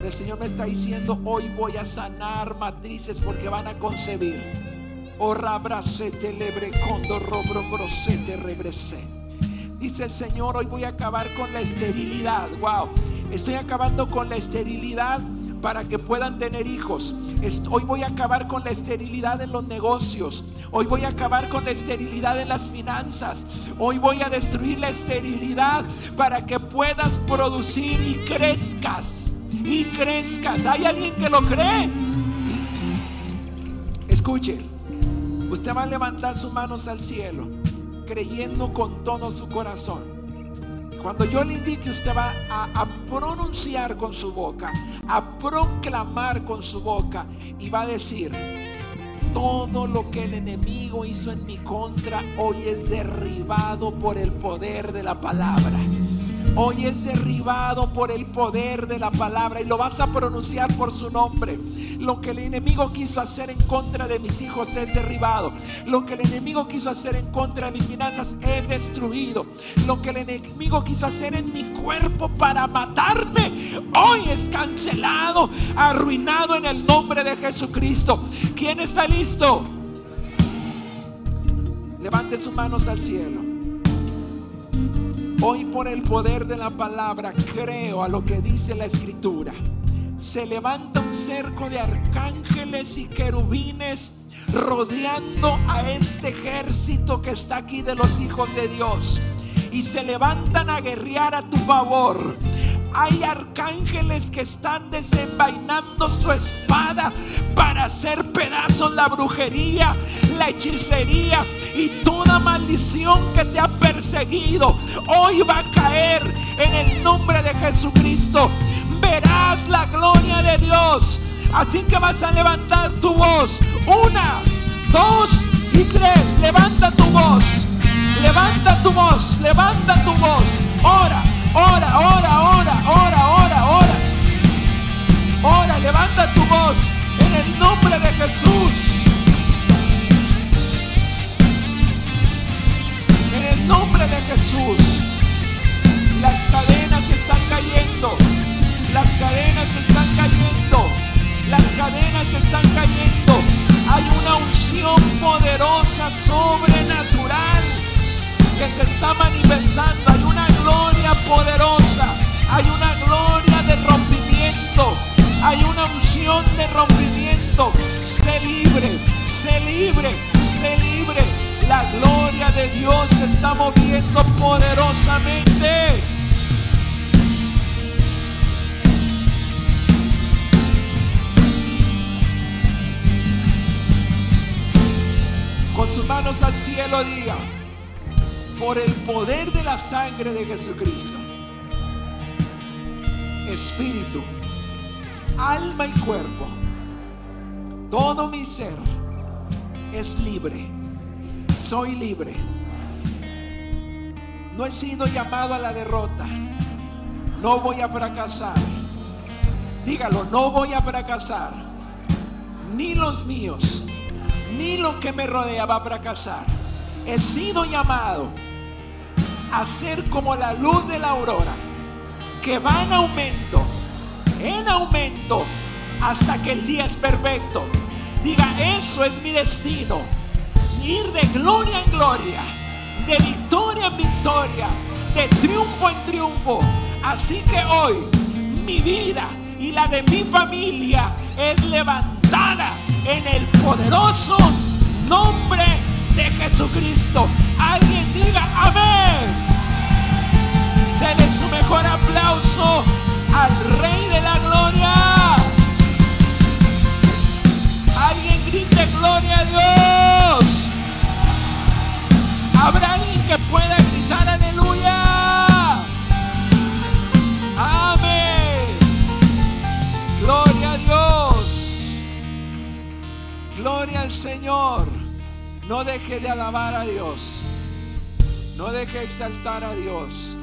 El Señor me está diciendo, hoy voy a sanar matrices porque van a concebir. Oh. Dice el Señor, hoy voy a acabar con la esterilidad. Wow, estoy acabando con la esterilidad para que puedan tener hijos. Hoy voy a acabar con la esterilidad en los negocios. Hoy voy a acabar con la esterilidad en las finanzas. Hoy voy a destruir la esterilidad para que puedas producir y crezcas. Y crezcas. ¿Hay alguien que lo cree? Escuche. Usted va a levantar sus manos al cielo creyendo con todo su corazón cuando yo le indique, usted va a, pronunciar con su boca, a proclamar con su boca y va a decir, todo lo que el enemigo hizo en mi contra hoy es derribado por el poder de la palabra. Hoy es derribado por el poder de la palabra y lo vas a pronunciar por su nombre. Lo que el enemigo quiso hacer en contra de mis hijos es derribado. Lo que el enemigo quiso hacer en contra de mis finanzas es destruido. Lo que el enemigo quiso hacer en mi cuerpo para matarme, hoy es cancelado, arruinado en el nombre de Jesucristo. ¿Quién está listo? Levante sus manos al cielo. Hoy por el poder de la palabra creo a lo que dice la escritura se levanta un cerco de arcángeles y querubines rodeando a este ejército que está aquí de los hijos de Dios. Y se levantan a guerrear a tu favor. Hay arcángeles que están desenvainando su espada para hacer pedazos la brujería, la hechicería y toda maldición que te ha perseguido. Hoy va a caer en el nombre de Jesucristo verás la gloria de Dios. Así que vas a levantar tu voz. Una, dos y tres. Levanta tu voz. Levanta tu voz. Levanta tu voz. Ora, ora, ora, ora, ora, ora, ora. Ora, levanta tu voz en el nombre de Jesús. En el nombre de Jesús. Las cadenas están cayendo. Las cadenas están cayendo. Las cadenas están cayendo. Hay una unción poderosa, sobrenatural, que se está manifestando. Hay una gloria poderosa. Hay una gloria de rompimiento. Hay una unción de rompimiento. Sé libre, sé libre, sé libre. La gloria de Dios se está moviendo poderosamente. con sus manos al cielo diga, por el poder de la sangre de Jesucristo, espíritu, alma y cuerpo, todo mi ser es libre, soy libre. No he sido llamado a la derrota, no voy a fracasar. Dígalo, no voy a fracasar, ni los míos ni lo que me rodea va a fracasar. He sido llamado a ser como la luz de la aurora, que va en aumento, en aumento, hasta que el día es perfecto. Diga, eso es mi destino. Ir de gloria en gloria, de victoria en victoria, de triunfo en triunfo. Así que hoy mi vida y la de mi familia es levantada en el poderoso nombre de Jesucristo. Alguien diga amén. Denle su mejor aplauso al Rey de la Gloria. Alguien grite gloria a Dios. Habrá alguien que pueda gritar aleluya. Gloria al Señor. No deje de alabar a Dios. No deje de exaltar a Dios.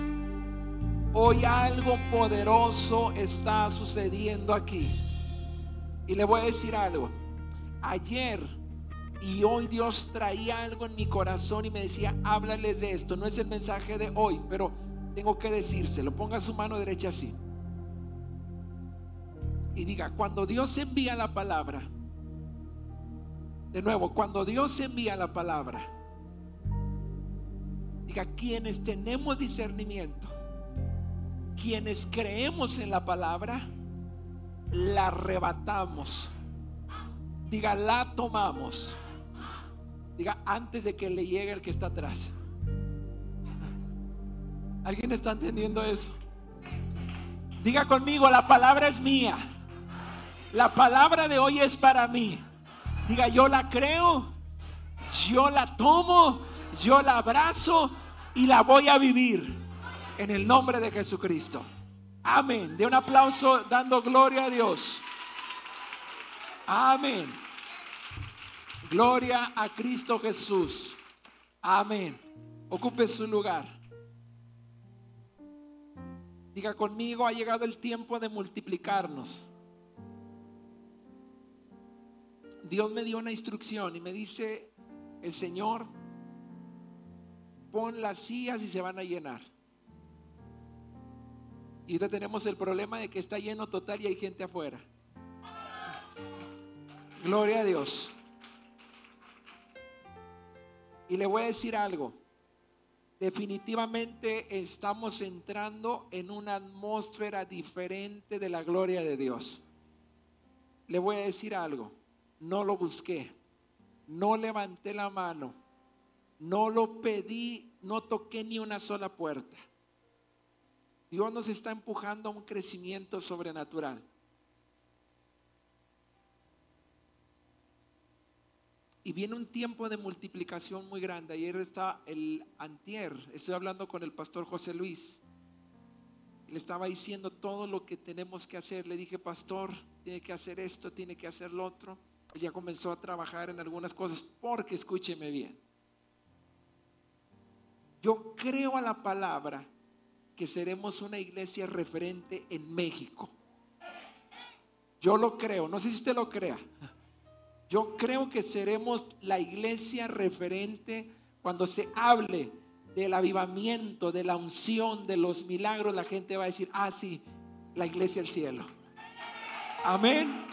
Hoy algo poderoso está sucediendo aquí. Y le voy a decir algo. Ayer y hoy Dios traía algo en mi corazón y me decía, háblales de esto. No es el mensaje de hoy, pero tengo que decírselo. Ponga su mano derecha así. y diga, cuando Dios envía la palabra, de nuevo, cuando Dios envía la palabra, diga, quienes tenemos discernimiento, quienes creemos en la palabra, la arrebatamos. Diga, la tomamos. Diga, antes de que le llegue el que está atrás. ¿Alguien está entendiendo eso? Diga conmigo, la palabra es mía. La palabra de hoy es para mí. Diga, yo la creo, yo la tomo, yo la abrazo y la voy a vivir en el nombre de Jesucristo. Amén. De un aplauso dando gloria a Dios. Amén. Gloria a Cristo Jesús. Amén. Ocupe su lugar. Diga conmigo, ha llegado el tiempo de multiplicarnos. Dios me dio una instrucción y me dice, el Señor, pon las sillas y se van a llenar. Y ahorita tenemos el problema de que está lleno total y hay gente afuera. Gloria a Dios. Y le voy a decir algo. Definitivamente estamos entrando en una atmósfera diferente de la gloria de Dios. Le voy a decir algo. No lo busqué. No levanté la mano. No lo pedí. No toqué ni una sola puerta. Dios nos está empujando a un crecimiento sobrenatural. Y viene un tiempo de multiplicación muy grande. Ayer está el antier, estoy hablando con el pastor José Luis. Le estaba diciendo todo lo que tenemos que hacer. Le dije, pastor, tiene que hacer esto, tiene que hacer lo otro. Ya comenzó a trabajar en algunas cosas porque escúcheme bien. Yo creo a la palabra que seremos una iglesia referente en México. Yo lo creo, no sé si usted lo crea. Yo creo que seremos la iglesia referente cuando se hable del avivamiento, de la unción, de los milagros. La gente va a decir, ah, sí, la iglesia del cielo. Amén.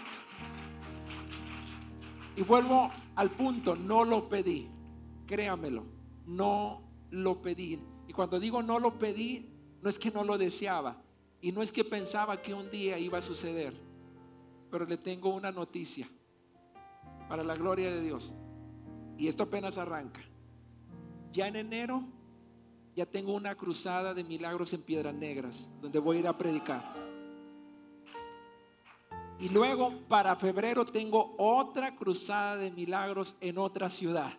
Y vuelvo al punto, no lo pedí, créamelo, no lo pedí. Y cuando digo no lo pedí, no es que no lo deseaba y no es que pensaba que un día iba a suceder, pero le tengo una noticia para la gloria de Dios. Y esto apenas arranca. Ya en enero ya tengo una cruzada de milagros en Piedras Negras, donde voy a ir a predicar. Y luego para febrero tengo otra cruzada de milagros en otra ciudad.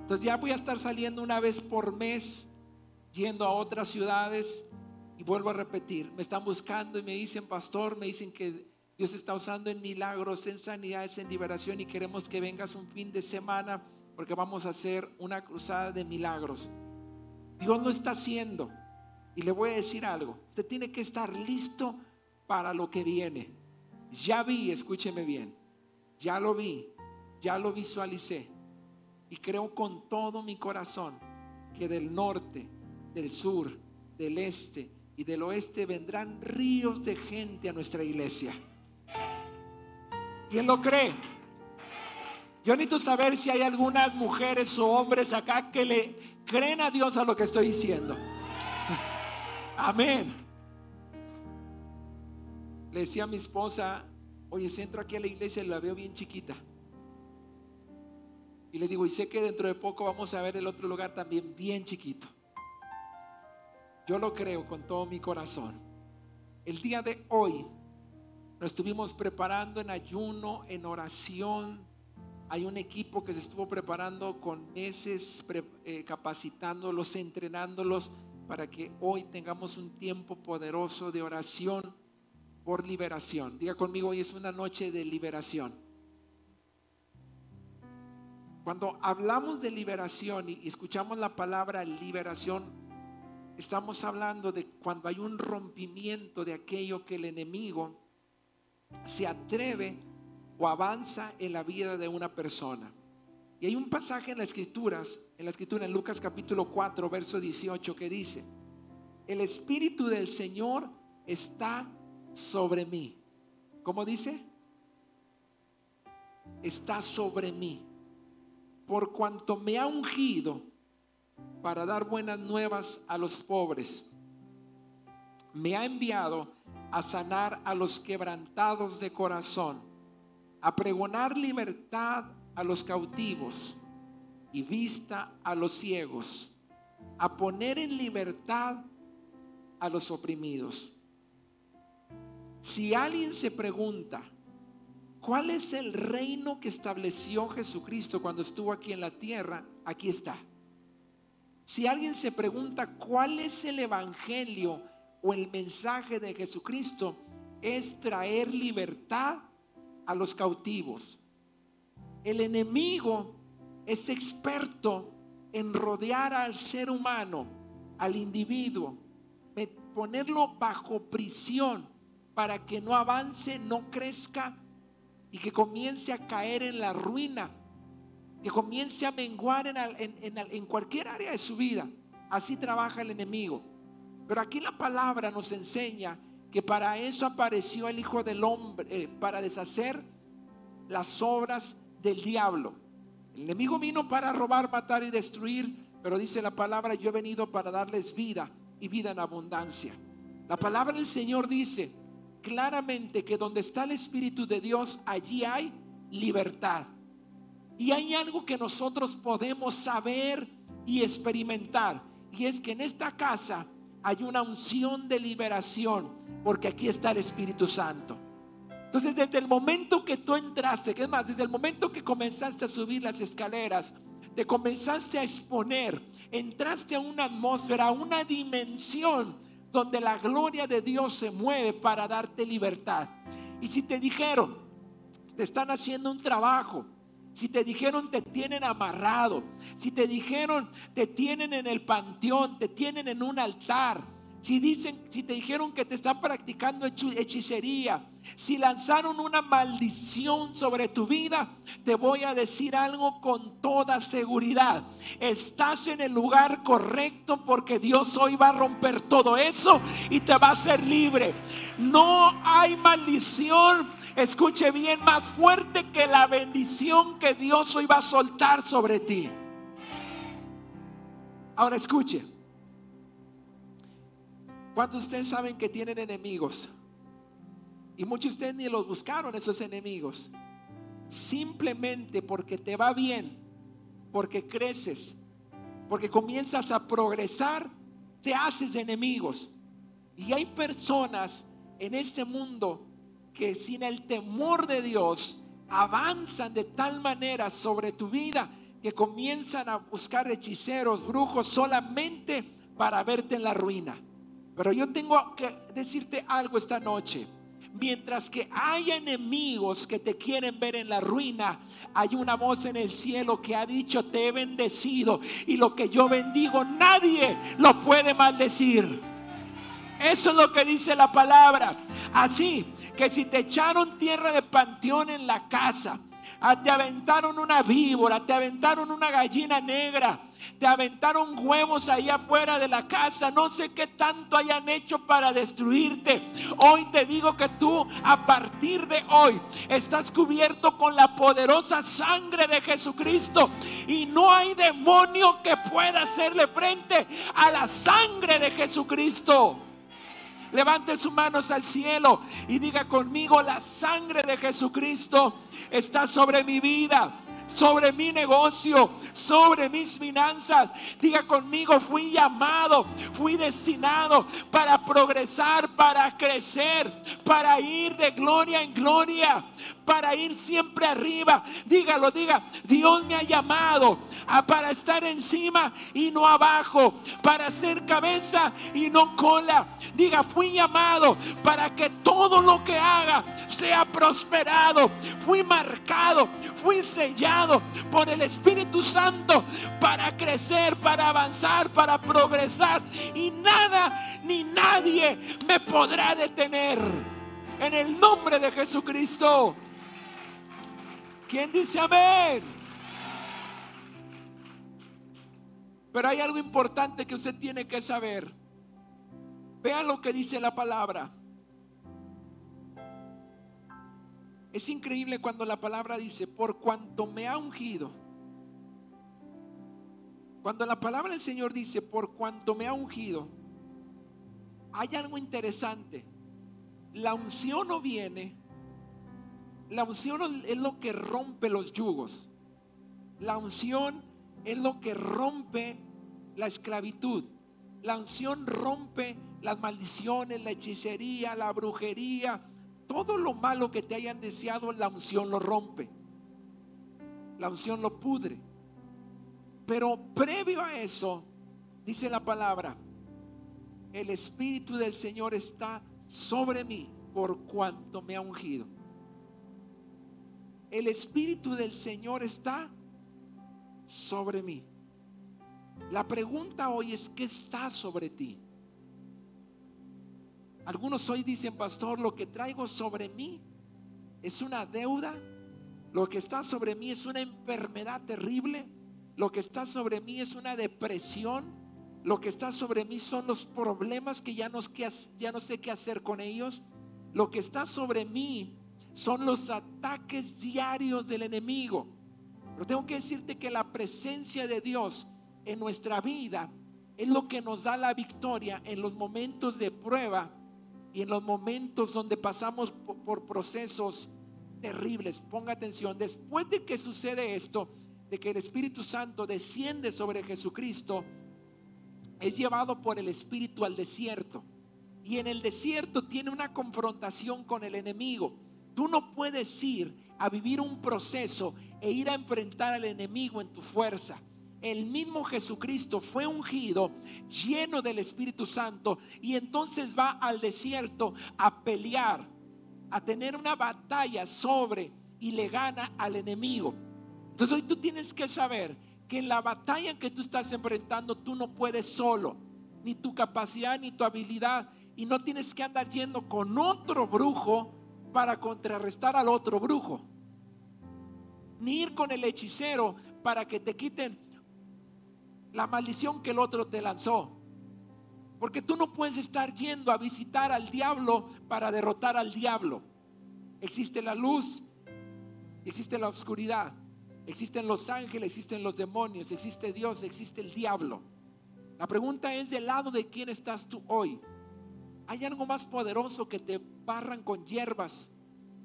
Entonces ya voy a estar saliendo una vez por mes, yendo a otras ciudades. Y vuelvo a repetir, me están buscando y me dicen, pastor, me dicen que Dios está usando en milagros, en sanidades, en liberación y queremos que vengas un fin de semana porque vamos a hacer una cruzada de milagros. Dios lo está haciendo. Y le voy a decir algo. Usted tiene que estar listo para lo que viene. Ya vi, escúcheme bien. Ya lo vi, ya lo visualicé. Y creo con todo mi corazón que del norte, del sur, del este y del oeste vendrán ríos de gente a nuestra iglesia. ¿Quién lo cree? Yo necesito saber si hay algunas mujeres o hombres acá que le creen a Dios a lo que estoy diciendo. Amén. Le decía a mi esposa, oye, si entro aquí a la iglesia y la veo bien chiquita. Y le digo, y sé que dentro de poco vamos a ver el otro lugar también bien chiquito. Yo lo creo con todo mi corazón. El día de hoy nos estuvimos preparando en ayuno, en oración. Hay un equipo que se estuvo preparando con meses, eh, capacitándolos, entrenándolos para que hoy tengamos un tiempo poderoso de oración por liberación. Diga conmigo, hoy es una noche de liberación. Cuando hablamos de liberación y escuchamos la palabra liberación, estamos hablando de cuando hay un rompimiento de aquello que el enemigo se atreve o avanza en la vida de una persona. Y hay un pasaje en las escrituras, en la escritura en Lucas capítulo 4, verso 18 que dice, el Espíritu del Señor está sobre mí. ¿Cómo dice? Está sobre mí. Por cuanto me ha ungido para dar buenas nuevas a los pobres. Me ha enviado a sanar a los quebrantados de corazón, a pregonar libertad a los cautivos y vista a los ciegos, a poner en libertad a los oprimidos. Si alguien se pregunta, ¿cuál es el reino que estableció Jesucristo cuando estuvo aquí en la tierra? Aquí está. Si alguien se pregunta cuál es el evangelio o el mensaje de Jesucristo, es traer libertad a los cautivos. El enemigo es experto en rodear al ser humano, al individuo, ponerlo bajo prisión para que no avance, no crezca y que comience a caer en la ruina, que comience a menguar en, cualquier área de su vida. Así trabaja el enemigo. Pero aquí la palabra nos enseña que para eso apareció el Hijo del Hombre, eh, para deshacer las obras del diablo. El enemigo vino para robar, matar y destruir, pero dice la palabra, yo he venido para darles vida y vida en abundancia. La palabra del Señor dice claramente que donde está el Espíritu de Dios, allí hay libertad. Y hay algo que nosotros podemos saber y experimentar. Y es que en esta casa hay una unción de liberación, porque aquí está el Espíritu Santo. Entonces, desde el momento que tú entraste, que es más, desde el momento que comenzaste a subir las escaleras, te comenzaste a exponer, entraste a una atmósfera, a una dimensión donde la gloria de Dios se mueve para darte libertad. Y si te dijeron, te están haciendo un trabajo, si te dijeron te tienen amarrado, si te dijeron te tienen en el panteón, te tienen en un altar, si dicen, si te dijeron que te están practicando hechicería, si lanzaron una maldición sobre tu vida, te voy a decir algo con toda seguridad. Estás en el lugar correcto porque Dios hoy va a romper todo eso y te va a hacer libre. No hay maldición, escuche bien, más fuerte que la bendición que Dios hoy va a soltar sobre ti. Ahora escuche. ¿Cuántos de ustedes saben que tienen enemigos? Y muchos de ustedes ni los buscaron esos enemigos. Simplemente porque te va bien, porque creces, porque comienzas a progresar, te haces enemigos. Y hay personas en este mundo que sin el temor de Dios avanzan de tal manera sobre tu vida que comienzan a buscar hechiceros, brujos solamente para verte en la ruina. Pero yo tengo que decirte algo esta noche. Mientras que hay enemigos que te quieren ver en la ruina, hay una voz en el cielo que ha dicho, te he bendecido. Y lo que yo bendigo, nadie lo puede maldecir. Eso es lo que dice la palabra. Así que si te echaron tierra de panteón en la casa, te aventaron una víbora, te aventaron una gallina negra, te aventaron huevos ahí afuera de la casa, no sé qué tanto hayan hecho para destruirte. Hoy te digo que tú a partir de hoy estás cubierto con la poderosa sangre de Jesucristo y no hay demonio que pueda hacerle frente a la sangre de Jesucristo. Levante sus manos al cielo y diga conmigo, la sangre de Jesucristo está sobre mi vida sobre mi negocio, sobre mis finanzas. Diga conmigo, fui llamado, fui destinado para progresar, para crecer, para ir de gloria en gloria, para ir siempre arriba. Dígalo, diga, Dios me ha llamado a para estar encima y no abajo, para ser cabeza y no cola. Diga, fui llamado para que todo lo que haga sea prosperado. Fui marcado, fui sellado por el Espíritu Santo para crecer, para avanzar, para progresar. Y nada ni nadie me podrá detener. En el nombre de Jesucristo. ¿Quién dice amén? Pero hay algo importante que usted tiene que saber. Vean lo que dice la palabra. Es increíble cuando la palabra dice, por cuanto me ha ungido. Cuando la palabra del Señor dice, por cuanto me ha ungido, hay algo interesante. La unción no viene. La unción es lo que rompe los yugos. La unción es lo que rompe la esclavitud. La unción rompe las maldiciones, la hechicería, la brujería, todo lo malo que te hayan deseado, la unción lo rompe. La unción lo pudre. Pero previo a eso, dice la palabra, el Espíritu del Señor está sobre mí por cuanto me ha ungido. El Espíritu del Señor está sobre mí. La pregunta hoy es, ¿qué está sobre ti? Algunos hoy dicen, pastor, lo que traigo sobre mí es una deuda, lo que está sobre mí es una enfermedad terrible, lo que está sobre mí es una depresión, lo que está sobre mí son los problemas que ya no, ya no sé qué hacer con ellos, lo que está sobre mí son los ataques diarios del enemigo. Pero tengo que decirte que la presencia de Dios en nuestra vida es lo que nos da la victoria en los momentos de prueba y en los momentos donde pasamos por, procesos terribles. Ponga atención, después de que sucede esto, de que el Espíritu Santo desciende sobre Jesucristo, es llevado por el Espíritu al desierto. Y en el desierto tiene una confrontación con el enemigo. Tú no puedes ir a vivir un proceso e ir a enfrentar al enemigo en tu fuerza el mismo Jesucristo fue ungido, lleno del Espíritu Santo, y entonces va al desierto a pelear, a tener una batalla sobre y le gana al enemigo. Entonces hoy tú tienes que saber que en la batalla que tú estás enfrentando tú no puedes solo, ni tu capacidad ni tu habilidad, y no tienes que andar yendo con otro brujo para contrarrestar al otro brujo, ni ir con el hechicero para que te quiten la maldición que el otro te lanzó. Porque tú no puedes estar yendo a visitar al diablo para derrotar al diablo. Existe la luz, existe la oscuridad, existen los ángeles, existen los demonios, existe Dios, existe el diablo. La pregunta es del lado de quién estás tú hoy. ¿Hay algo más poderoso que te barran con hierbas?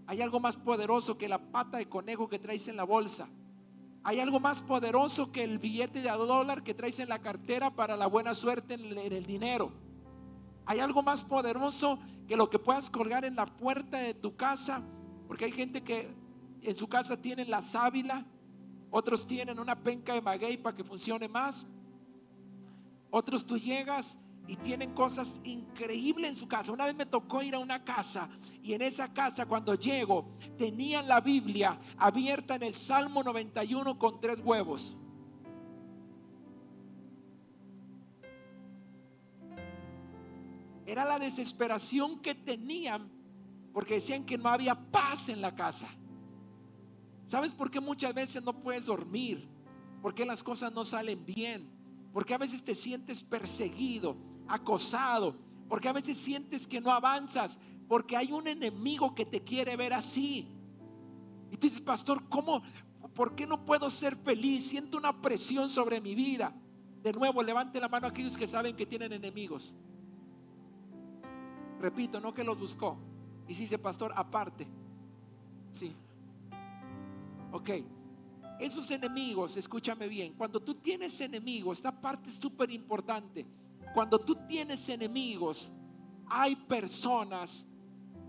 ¿Hay algo más poderoso que la pata de conejo que traes en la bolsa? Hay algo más poderoso que el billete de dólar que traes en la cartera para la buena suerte en el dinero. Hay algo más poderoso que lo que puedas colgar en la puerta de tu casa. Porque hay gente que en su casa tienen la sábila, otros tienen una penca de maguey para que funcione más. Otros tú llegas y tienen cosas increíbles en su casa. Una vez me tocó ir a una casa y en esa casa cuando llego tenían la Biblia abierta en el Salmo 91 con tres huevos. Era la desesperación que tenían porque decían que no había paz en la casa. ¿Sabes por qué muchas veces no puedes dormir? Porque las cosas no salen bien? Porque a veces te sientes perseguido acosado, porque a veces sientes que no avanzas, porque hay un enemigo que te quiere ver así. Y tú dices, pastor, ¿cómo? ¿Por qué no puedo ser feliz? Siento una presión sobre mi vida. De nuevo, levante la mano a aquellos que saben que tienen enemigos. Repito, no que los buscó. Y si dice, pastor, aparte. Sí. Ok. Esos enemigos, escúchame bien, cuando tú tienes enemigos, esta parte es súper importante. Cuando tú tienes enemigos, hay personas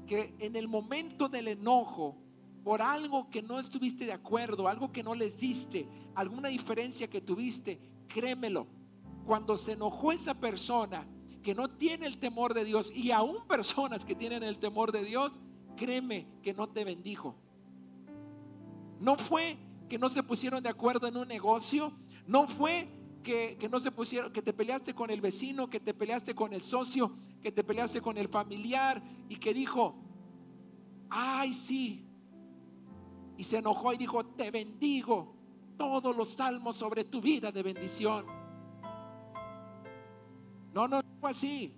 que en el momento del enojo, por algo que no estuviste de acuerdo, algo que no les diste, alguna diferencia que tuviste, créemelo, cuando se enojó esa persona que no tiene el temor de Dios y aún personas que tienen el temor de Dios, créeme que no te bendijo. No fue que no se pusieron de acuerdo en un negocio, no fue que, no se pusieron, que te peleaste con el vecino, que te peleaste con el socio, que te peleaste con el familiar y que dijo, ay sí, y se enojó y dijo, te bendigo todos los salmos sobre tu vida de bendición. No, no fue así.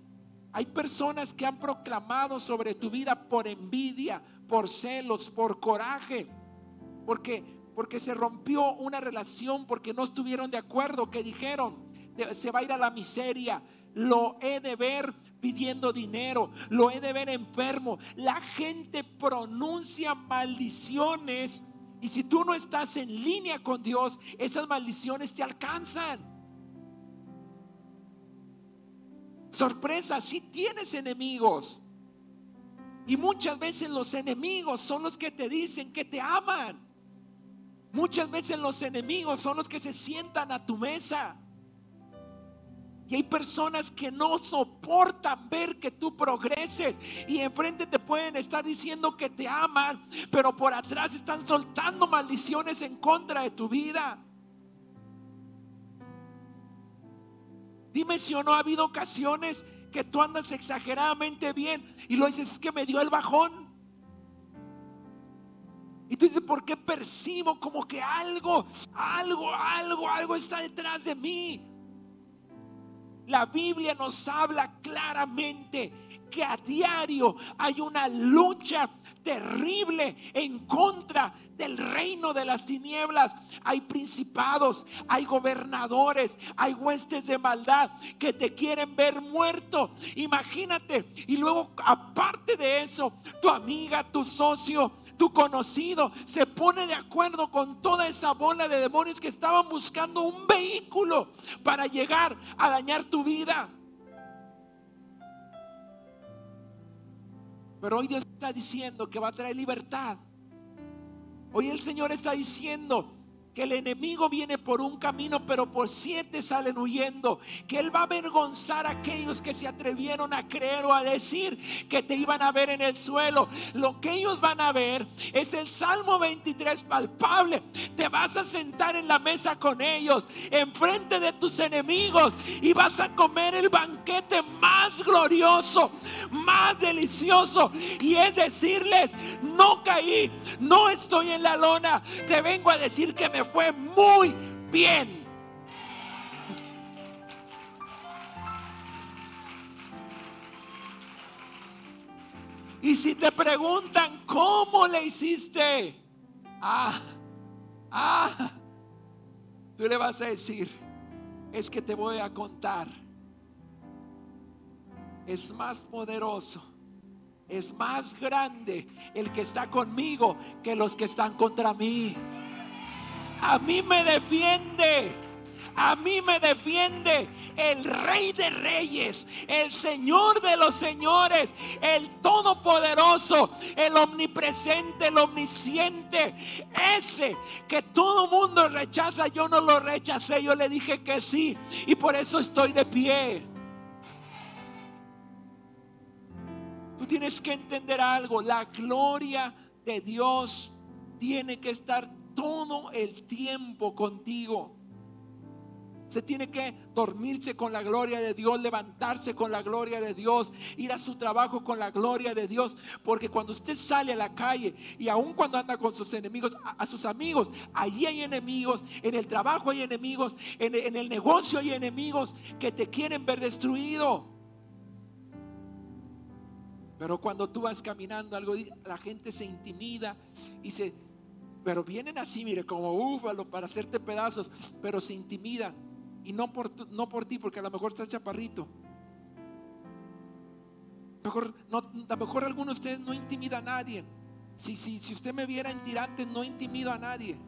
Hay personas que han proclamado sobre tu vida por envidia, por celos, por coraje, porque porque se rompió una relación, porque no estuvieron de acuerdo, que dijeron, se va a ir a la miseria, lo he de ver pidiendo dinero, lo he de ver enfermo. La gente pronuncia maldiciones y si tú no estás en línea con Dios, esas maldiciones te alcanzan. Sorpresa, si tienes enemigos. Y muchas veces los enemigos son los que te dicen que te aman. Muchas veces los enemigos son los que se sientan a tu mesa. Y hay personas que no soportan ver que tú progreses. Y enfrente te pueden estar diciendo que te aman, pero por atrás están soltando maldiciones en contra de tu vida. Dime si o no ha habido ocasiones que tú andas exageradamente bien y lo dices es que me dio el bajón. Y tú dices, ¿por qué percibo como que algo, algo, algo, algo está detrás de mí? La Biblia nos habla claramente que a diario hay una lucha terrible en contra del reino de las tinieblas. Hay principados, hay gobernadores, hay huestes de maldad que te quieren ver muerto. Imagínate. Y luego, aparte de eso, tu amiga, tu socio, tu conocido se pone de acuerdo con toda esa bola de demonios que estaban buscando un vehículo para llegar a dañar tu vida. Pero hoy Dios está diciendo que va a traer libertad. Hoy el Señor está diciendo que el enemigo viene por un camino, pero por siete salen huyendo, que Él va a avergonzar a aquellos que se atrevieron a creer o a decir que te iban a ver en el suelo. Lo que ellos van a ver es el Salmo 23 palpable. Te vas a sentar en la mesa con ellos, enfrente de tus enemigos, y vas a comer el banquete más glorioso, más delicioso, y es decirles, no caí, no estoy en la lona, te vengo a decir que me fue muy bien. Y si te preguntan cómo le hiciste, ah, ah, tú le vas a decir, es que te voy a contar. Es más poderoso, es más grande el que está conmigo que los que están contra mí. A mí me defiende. A mí me defiende el rey de reyes, el señor de los señores, el todopoderoso, el omnipresente, el omnisciente. Ese que todo mundo rechaza, yo no lo rechacé, yo le dije que sí. Y por eso estoy de pie. Tú tienes que entender algo, la gloria de Dios tiene que estar todo el tiempo contigo. Se tiene que dormirse con la gloria de Dios, levantarse con la gloria de Dios, ir a su trabajo con la gloria de Dios. Porque cuando usted sale a la calle y aun cuando anda con sus enemigos, a, sus amigos, allí hay enemigos, en el trabajo hay enemigos, en, en el negocio hay enemigos que te quieren ver destruido. Pero cuando tú vas caminando, algo, la gente se intimida y se pero vienen así, mire, como búfalo para hacerte pedazos, pero se intimidan. Y no por, no por ti, porque a lo mejor estás chaparrito. Mejor, a lo mejor alguno de ustedes no intimida a nadie. Si, si, si usted me viera en tirantes, no intimido a nadie.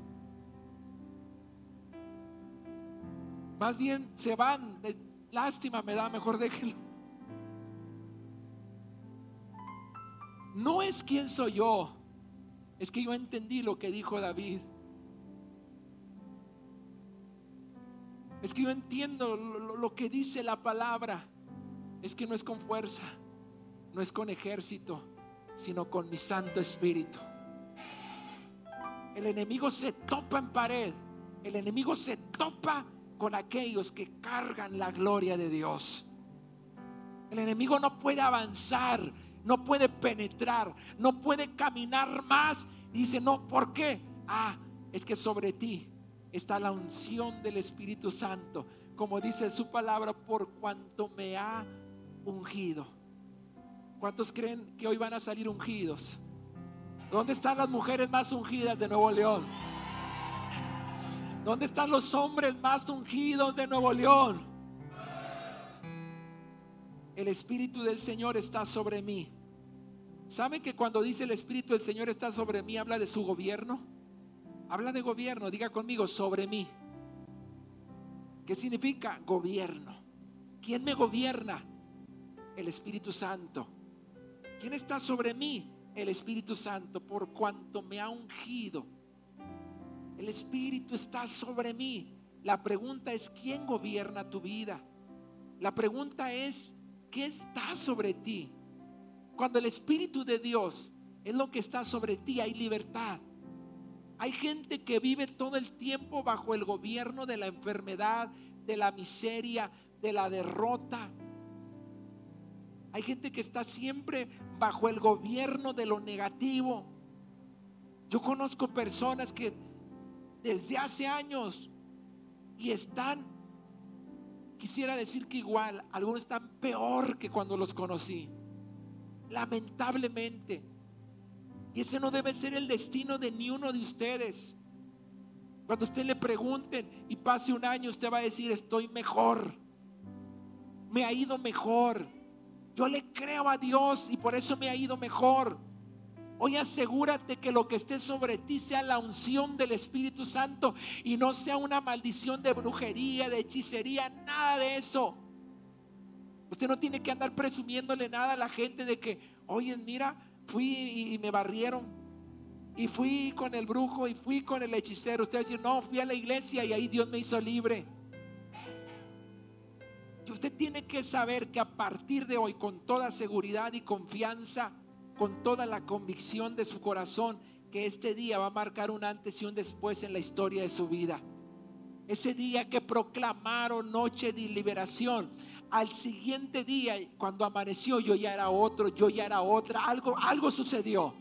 Más bien se van. Lástima me da, mejor déjenlo. No es quien soy yo es que yo entendí lo que dijo David. Es que yo entiendo lo, que dice la palabra. Es que no es con fuerza, no es con ejército, sino con mi Santo Espíritu. El enemigo se topa en pared. El enemigo se topa con aquellos que cargan la gloria de Dios. El enemigo no puede avanzar no puede penetrar, no puede caminar más. Dice, no, ¿por qué? Ah, es que sobre ti está la unción del Espíritu Santo. Como dice su palabra, por cuanto me ha ungido. ¿Cuántos creen que hoy van a salir ungidos? ¿Dónde están las mujeres más ungidas de Nuevo León? ¿Dónde están los hombres más ungidos de Nuevo León? El Espíritu del Señor está sobre mí. ¿Saben que cuando dice el Espíritu del Señor está sobre mí, habla de su gobierno? Habla de gobierno, diga conmigo, sobre mí. ¿Qué significa gobierno? ¿Quién me gobierna? El Espíritu Santo. ¿Quién está sobre mí? El Espíritu Santo, por cuanto me ha ungido. El Espíritu está sobre mí. La pregunta es, ¿quién gobierna tu vida? La pregunta es, ¿qué está sobre ti? Cuando el Espíritu de Dios es lo que está sobre ti, hay libertad. Hay gente que vive todo el tiempo bajo el gobierno de la enfermedad, de la miseria, de la derrota. Hay gente que está siempre bajo el gobierno de lo negativo. Yo conozco personas que desde hace años y están, quisiera decir que igual, algunos están peor que cuando los conocí. Lamentablemente. Y ese no debe ser el destino de ni uno de ustedes. Cuando usted le pregunten y pase un año, usted va a decir, estoy mejor. Me ha ido mejor. Yo le creo a Dios y por eso me ha ido mejor. Hoy asegúrate que lo que esté sobre ti sea la unción del Espíritu Santo y no sea una maldición de brujería, de hechicería, nada de eso. Usted no tiene que andar presumiéndole nada a la gente de que, oye, mira, fui y me barrieron. Y fui con el brujo y fui con el hechicero. Usted va a decir, no, fui a la iglesia y ahí Dios me hizo libre. Y usted tiene que saber que a partir de hoy, con toda seguridad y confianza, con toda la convicción de su corazón, que este día va a marcar un antes y un después en la historia de su vida. Ese día que proclamaron noche de liberación, al siguiente día, cuando amaneció, yo ya era otro, yo ya era otra. Algo, algo sucedió.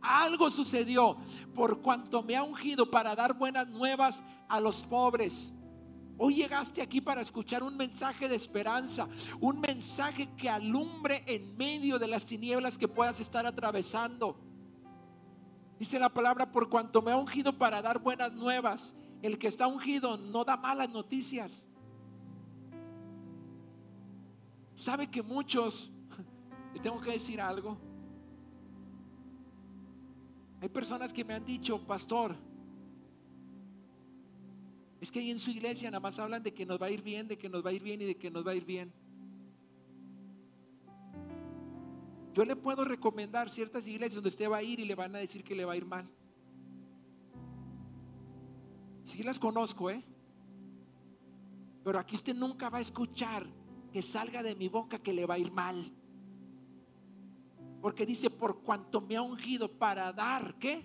Algo sucedió por cuanto me ha ungido para dar buenas nuevas a los pobres. Hoy llegaste aquí para escuchar un mensaje de esperanza, un mensaje que alumbre en medio de las tinieblas que puedas estar atravesando. Dice la palabra, por cuanto me ha ungido para dar buenas nuevas. El que está ungido no da malas noticias. ¿Sabe que muchos, le tengo que decir algo? Hay personas que me han dicho, pastor, es que ahí en su iglesia nada más hablan de que nos va a ir bien, de que nos va a ir bien y de que nos va a ir bien. Yo le puedo recomendar ciertas iglesias donde usted va a ir y le van a decir que le va a ir mal. Sí las conozco, ¿eh? Pero aquí usted nunca va a escuchar que salga de mi boca que le va a ir mal. Porque dice, por cuanto me ha ungido para dar, ¿qué?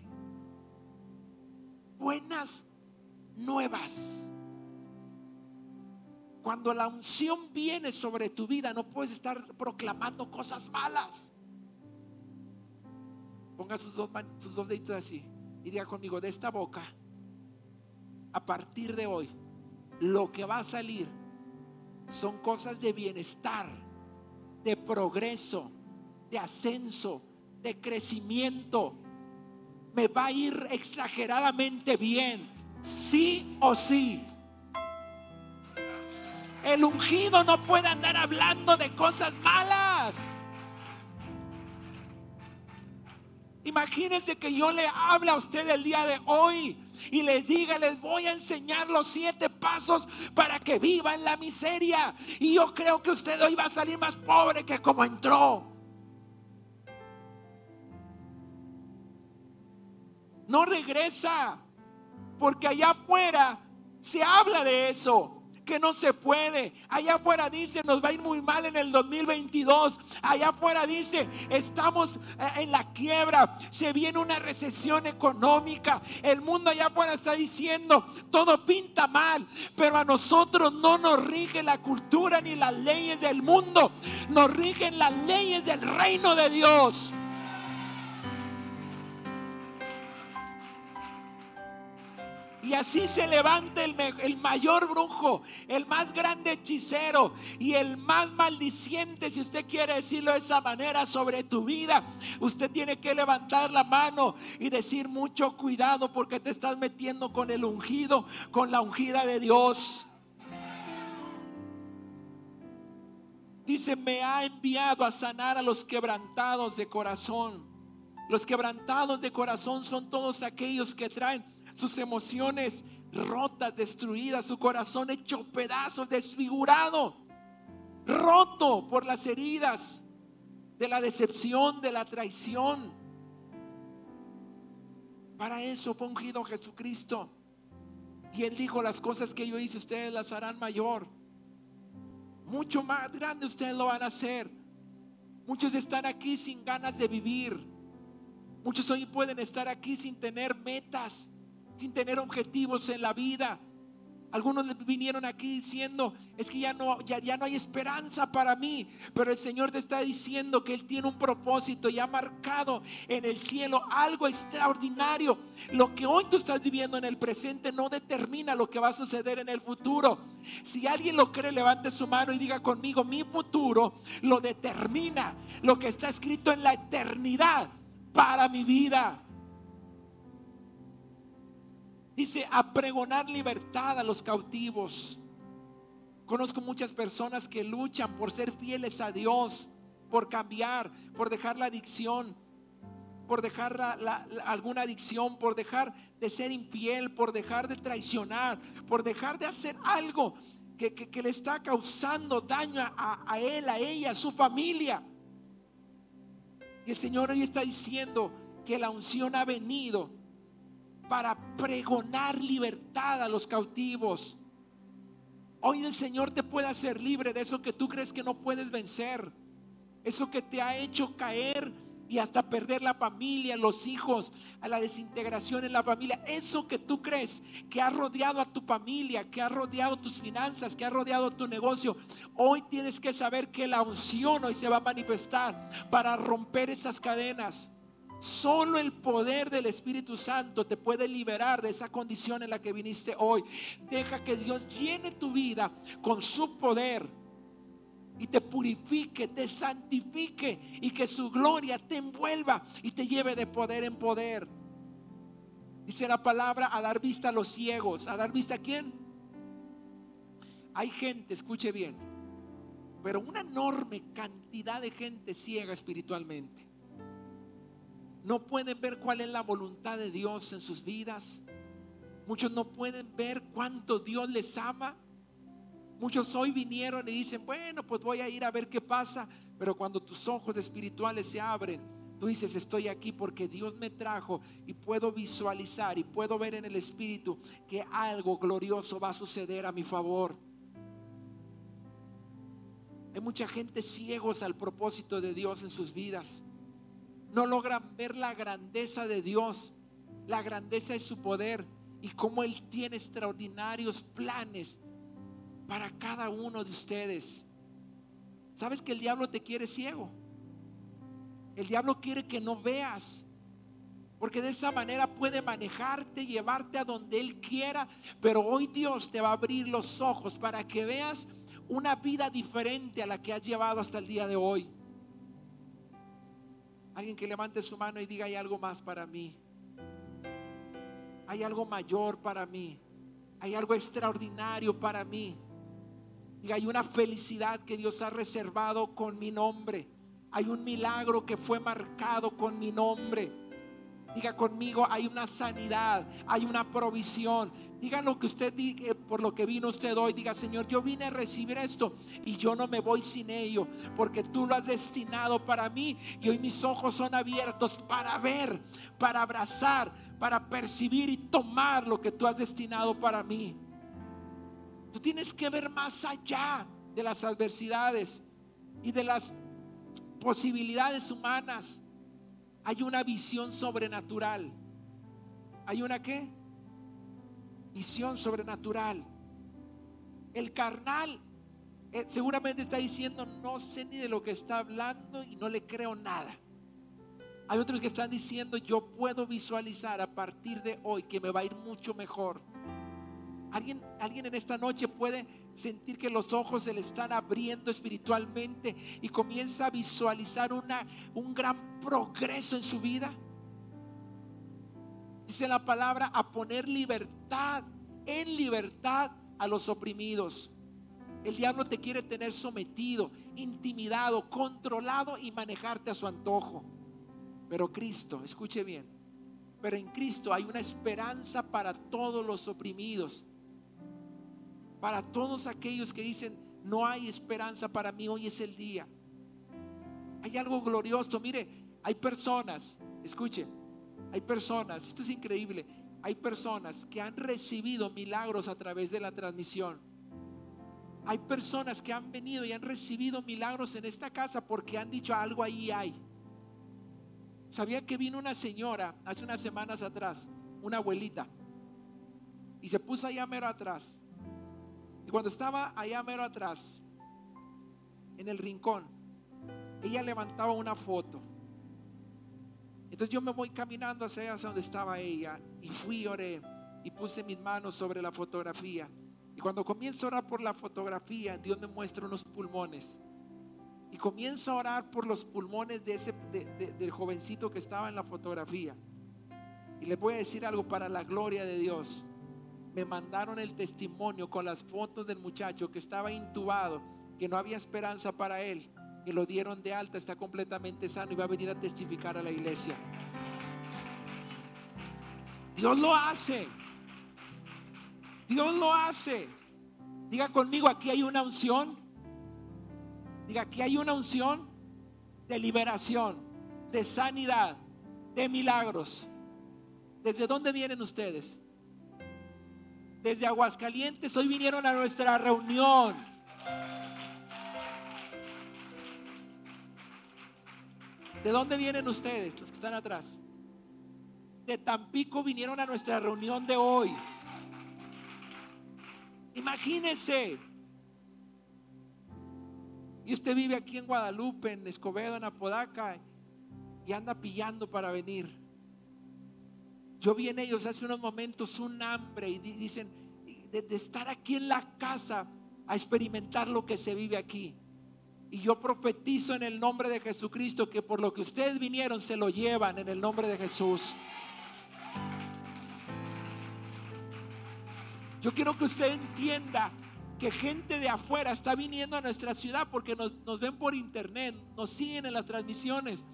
Buenas nuevas. Cuando la unción viene sobre tu vida, no puedes estar proclamando cosas malas. Ponga sus dos, sus dos deditos así y diga conmigo, de esta boca, a partir de hoy, lo que va a salir son cosas de bienestar, de progreso, de ascenso, de crecimiento. Me va a ir exageradamente bien, sí o sí. El ungido no puede andar hablando de cosas malas. Imagínense que yo le hable a usted el día de hoy y les diga, les voy a enseñar los siete pasos para que viva en la miseria. Y yo creo que usted hoy va a salir más pobre que como entró. No regresa, porque allá afuera se habla de eso que no se puede. Allá afuera dice, nos va a ir muy mal en el 2022. Allá afuera dice, estamos eh, en la quiebra, se viene una recesión económica. El mundo allá afuera está diciendo, todo pinta mal, pero a nosotros no nos rige la cultura ni las leyes del mundo, nos rigen las leyes del reino de Dios. Y así se levanta el, el, mayor brujo, el más grande hechicero y el más maldiciente, si usted quiere decirlo de esa manera, sobre tu vida. Usted tiene que levantar la mano y decir mucho cuidado porque te estás metiendo con el ungido, con la ungida de Dios. Dice, me ha enviado a sanar a los quebrantados de corazón. Los quebrantados de corazón son todos aquellos que traen sus emociones rotas, destruidas, su corazón hecho pedazos, desfigurado, roto por las heridas de la decepción, de la traición. Para eso fue ungido Jesucristo. Y él dijo, las cosas que yo hice, ustedes las harán mayor. Mucho más grande ustedes lo van a hacer. Muchos están aquí sin ganas de vivir. Muchos hoy pueden estar aquí sin tener metas, sin tener objetivos en la vida. Algunos vinieron aquí diciendo, es que ya no, ya, ya no hay esperanza para mí. Pero el Señor te está diciendo que Él tiene un propósito y ha marcado en el cielo algo extraordinario. Lo que hoy tú estás viviendo en el presente no determina lo que va a suceder en el futuro. Si alguien lo cree, levante su mano y diga conmigo, mi futuro lo determina lo que está escrito en la eternidad para mi vida. Dice, a pregonar libertad a los cautivos. Conozco muchas personas que luchan por ser fieles a Dios, por cambiar, por dejar la adicción, por dejar alguna adicción, por dejar de ser infiel, por dejar de traicionar, por dejar de hacer algo que, le está causando daño a, a él, a ella, a su familia. Y el Señor hoy está diciendo que la unción ha venido para pregonar libertad a los cautivos. Hoy el Señor te puede hacer libre de eso que tú crees que no puedes vencer. Eso que te ha hecho caer y hasta perder la familia, los hijos, a la desintegración en la familia. Eso que tú crees que ha rodeado a tu familia, que ha rodeado tus finanzas, que ha rodeado tu negocio. Hoy tienes que saber que la unción hoy se va a manifestar para romper esas cadenas. Solo el poder del Espíritu Santo te puede liberar de esa condición en la que viniste hoy. Deja que Dios llene tu vida con su poder y te purifique, te santifique y que su gloria te envuelva y te lleve de poder en poder. Dice la palabra a dar vista a los ciegos. ¿A dar vista a quién? Hay gente, escuche bien, pero una enorme cantidad de gente ciega espiritualmente no pueden ver cuál es la voluntad de Dios en sus vidas. Muchos no pueden ver cuánto Dios les ama. Muchos hoy vinieron y dicen, bueno, pues voy a ir a ver qué pasa. Pero cuando tus ojos espirituales se abren, tú dices, estoy aquí porque Dios me trajo y puedo visualizar y puedo ver en el Espíritu que algo glorioso va a suceder a mi favor. Hay mucha gente ciegos al propósito de Dios en sus vidas no logran ver la grandeza de Dios, la grandeza de su poder y cómo Él tiene extraordinarios planes para cada uno de ustedes. ¿Sabes que el diablo te quiere ciego? El diablo quiere que no veas. Porque de esa manera puede manejarte, llevarte a donde Él quiera. Pero hoy Dios te va a abrir los ojos para que veas una vida diferente a la que has llevado hasta el día de hoy. Alguien que levante su mano y diga, hay algo más para mí. Hay algo mayor para mí. Hay algo extraordinario para mí. Diga, hay una felicidad que Dios ha reservado con mi nombre. Hay un milagro que fue marcado con mi nombre. Diga conmigo, hay una sanidad, hay una provisión. Diga lo que usted diga, por lo que vino usted hoy. Diga, Señor, yo vine a recibir esto y yo no me voy sin ello, porque tú lo has destinado para mí y hoy mis ojos son abiertos para ver, para abrazar, para percibir y tomar lo que tú has destinado para mí. Tú tienes que ver más allá de las adversidades y de las posibilidades humanas. Hay una visión sobrenatural. ¿Hay una qué? visión sobrenatural. El carnal eh, seguramente está diciendo, no sé ni de lo que está hablando y no le creo nada. Hay otros que están diciendo, yo puedo visualizar a partir de hoy que me va a ir mucho mejor. Alguien, alguien en esta noche puede sentir que los ojos se le están abriendo espiritualmente y comienza a visualizar una, un gran progreso en su vida. Dice la palabra a poner libertad, en libertad a los oprimidos. El diablo te quiere tener sometido, intimidado, controlado y manejarte a su antojo. Pero Cristo, escuche bien, pero en Cristo hay una esperanza para todos los oprimidos. Para todos aquellos que dicen, no hay esperanza para mí, hoy es el día. Hay algo glorioso. Mire, hay personas, escuche, hay personas, esto es increíble, hay personas que han recibido milagros a través de la transmisión. Hay personas que han venido y han recibido milagros en esta casa porque han dicho algo ahí hay. Sabía que vino una señora hace unas semanas atrás, una abuelita, y se puso allá mero atrás. Y cuando estaba allá mero atrás, en el rincón, ella levantaba una foto. Entonces yo me voy caminando hacia donde estaba ella y fui, oré y puse mis manos sobre la fotografía. Y cuando comienzo a orar por la fotografía, Dios me muestra unos pulmones. Y comienzo a orar por los pulmones de ese, del jovencito que estaba en la fotografía. Y le voy a decir algo para la gloria de Dios me mandaron el testimonio con las fotos del muchacho que estaba intubado, que no había esperanza para él, que lo dieron de alta, está completamente sano y va a venir a testificar a la iglesia. Dios lo hace. Dios lo hace. Diga conmigo, aquí hay una unción. Diga, aquí hay una unción de liberación, de sanidad, de milagros. ¿Desde dónde vienen ustedes? Desde Aguascalientes hoy vinieron a nuestra reunión. ¿De dónde vienen ustedes, los que están atrás? De Tampico vinieron a nuestra reunión de hoy. Imagínense. Y usted vive aquí en Guadalupe, en Escobedo, en Apodaca, y anda pillando para venir. Yo vi en ellos hace unos momentos un hambre y dicen, de, estar aquí en la casa a experimentar lo que se vive aquí. Y yo profetizo en el nombre de Jesucristo que por lo que ustedes vinieron se lo llevan en el nombre de Jesús. Yo quiero que usted entienda que gente de afuera está viniendo a nuestra ciudad porque nos, ven por internet, nos siguen en las transmisiones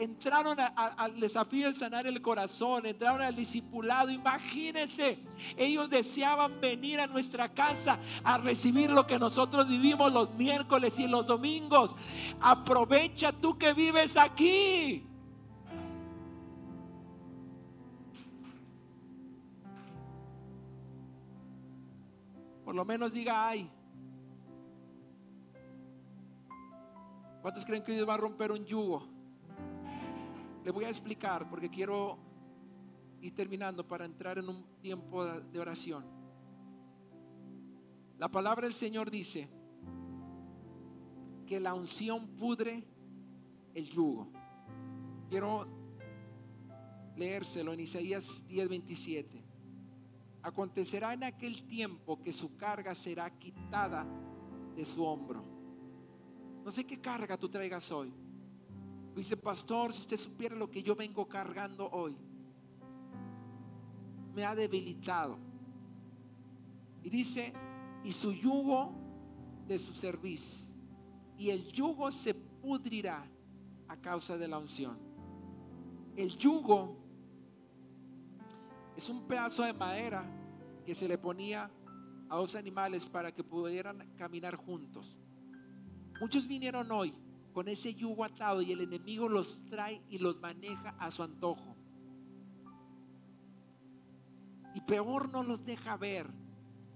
entraron al desafío de sanar el corazón, entraron al discipulado. Imagínense, ellos deseaban venir a nuestra casa a recibir lo que nosotros vivimos los miércoles y los domingos. Aprovecha tú que vives aquí. Por lo menos diga ay. ¿Cuántos creen que Dios va a romper un yugo? Le voy a explicar porque quiero ir terminando para entrar en un tiempo de oración. La palabra del Señor dice que la unción pudre el yugo. Quiero leérselo en Isaías 10:27. Acontecerá en aquel tiempo que su carga será quitada de su hombro. No sé qué carga tú traigas hoy. Dice, pastor, si usted supiera lo que yo vengo cargando hoy, me ha debilitado. Y dice, y su yugo de su servicio, y el yugo se pudrirá a causa de la unción. El yugo es un pedazo de madera que se le ponía a dos animales para que pudieran caminar juntos. Muchos vinieron hoy con ese yugo atado y el enemigo los trae y los maneja a su antojo. Y peor no los deja ver,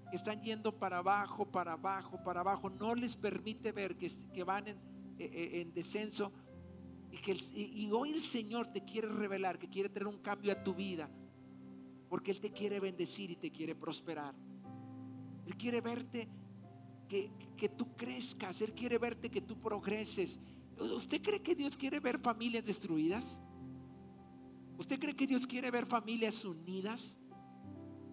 que están yendo para abajo, para abajo, para abajo. No les permite ver que, que van en, eh, eh, descenso. Y, que y hoy el Señor te quiere revelar, que quiere tener un cambio a tu vida. Porque Él te quiere bendecir y te quiere prosperar. Él quiere verte que, que tú crezcas, Él quiere verte que tú progreses. ¿Usted cree que Dios quiere ver familias destruidas? ¿Usted cree que Dios quiere ver familias unidas?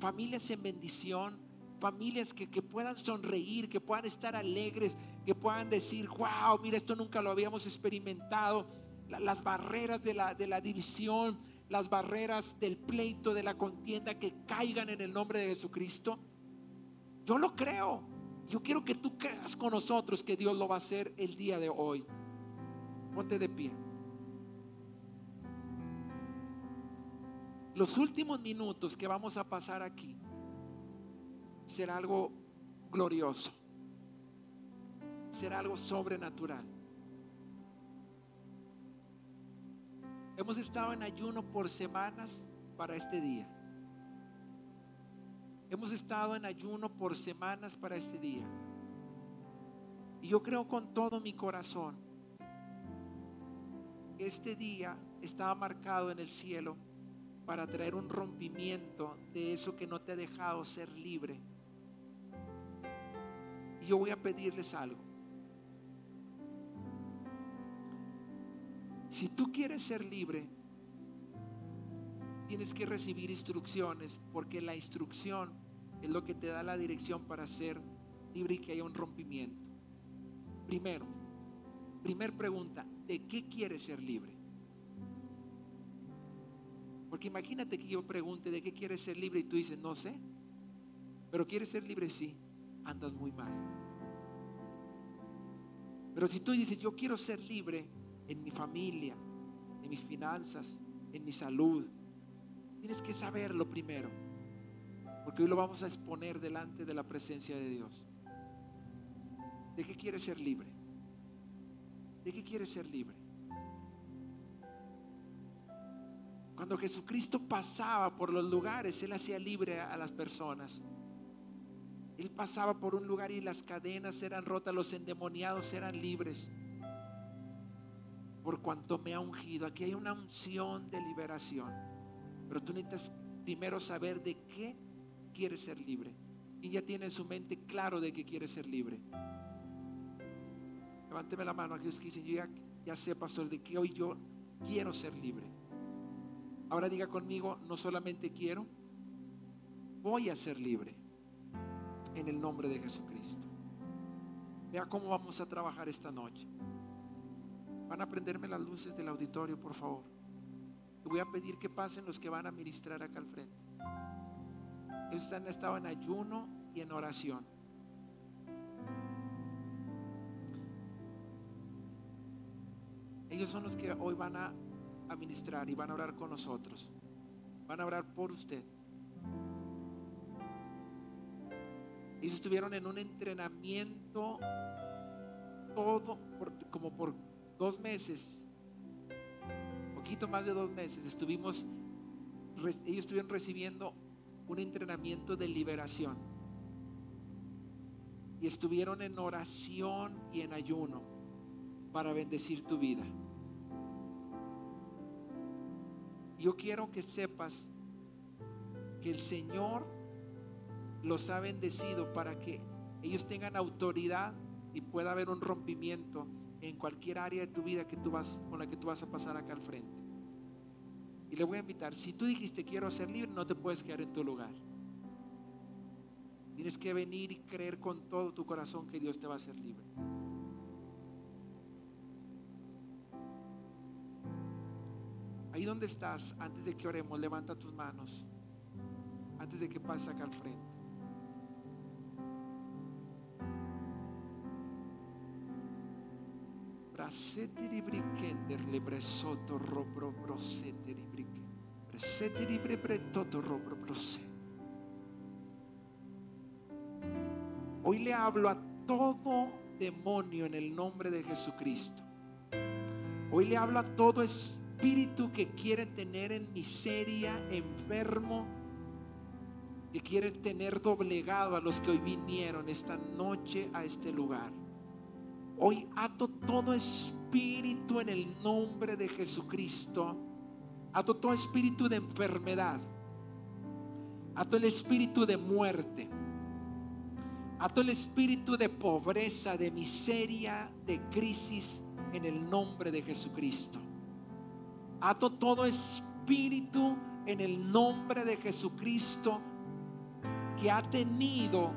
familias en bendición, familias que, que puedan sonreír, que puedan estar alegres, que puedan decir, wow, mira, esto nunca lo habíamos experimentado. Las barreras de la, de la división, las barreras del pleito, de la contienda, que caigan en el nombre de Jesucristo. Yo lo creo. Yo quiero que tú creas con nosotros que Dios lo va a hacer el día de hoy. Ponte de pie. Los últimos minutos que vamos a pasar aquí será algo glorioso. Será algo sobrenatural. Hemos estado en ayuno por semanas para este día. Hemos estado en ayuno por semanas para este día. Y yo creo con todo mi corazón que este día estaba marcado en el cielo para traer un rompimiento de eso que no te ha dejado ser libre. Y yo voy a pedirles algo. Si tú quieres ser libre, tienes que recibir instrucciones, porque la instrucción es lo que te da la dirección para ser libre y que haya un rompimiento. Primero, primer pregunta, ¿de qué quieres ser libre? Porque imagínate que yo pregunte de qué quieres ser libre y tú dices, no sé. Pero quieres ser libre, sí. Andas muy mal. Pero si tú dices, yo quiero ser libre en mi familia, en mis finanzas, en mi salud, tienes que saberlo primero. Porque hoy lo vamos a exponer delante de la presencia de Dios. ¿De qué quieres ser libre? ¿De qué quieres ser libre? Cuando Jesucristo pasaba por los lugares, Él hacía libre a las personas. Él pasaba por un lugar y las cadenas eran rotas, los endemoniados eran libres. Por cuanto me ha ungido, aquí hay una unción de liberación. Pero tú necesitas primero saber de qué quieres ser libre. Y ya tiene en su mente claro de qué quiere ser libre. Levánteme la mano aquellos que dicen, yo ya, ya sé, pastor, de que hoy yo quiero ser libre. Ahora diga conmigo, no solamente quiero, voy a ser libre en el nombre de Jesucristo. Vea cómo vamos a trabajar esta noche. Van a prenderme las luces del auditorio, por favor. Voy a pedir que pasen los que van a ministrar acá al frente. Ellos han estado en ayuno y en oración. Ellos son los que hoy van a a ministrar y van a orar con nosotros. Van a orar por usted. Ellos estuvieron en un entrenamiento todo como por dos meses, poquito más de dos meses. Estuvimos, ellos estuvieron recibiendo un entrenamiento de liberación y estuvieron en oración y en ayuno para bendecir tu vida. Yo quiero que sepas que el Señor los ha bendecido para que ellos tengan autoridad y pueda haber un rompimiento en cualquier área de tu vida que tú vas, con la que tú vas a pasar acá al frente. Y le voy a invitar, si tú dijiste quiero ser libre, no te puedes quedar en tu lugar. Tienes que venir y creer con todo tu corazón que Dios te va a hacer libre. Ahí donde estás, antes de que oremos, levanta tus manos. Antes de que pases acá al frente. Hoy le hablo a todo demonio en el nombre de Jesucristo. Hoy le hablo a todo espíritu que quiere tener en miseria, enfermo, que quiere tener doblegado a los que hoy vinieron esta noche a este lugar. Hoy ato todo espíritu en el nombre de Jesucristo. Ato todo espíritu de enfermedad. Ato el espíritu de muerte. Ato el espíritu de pobreza, de miseria, de crisis en el nombre de Jesucristo. Ato todo espíritu en el nombre de Jesucristo que ha tenido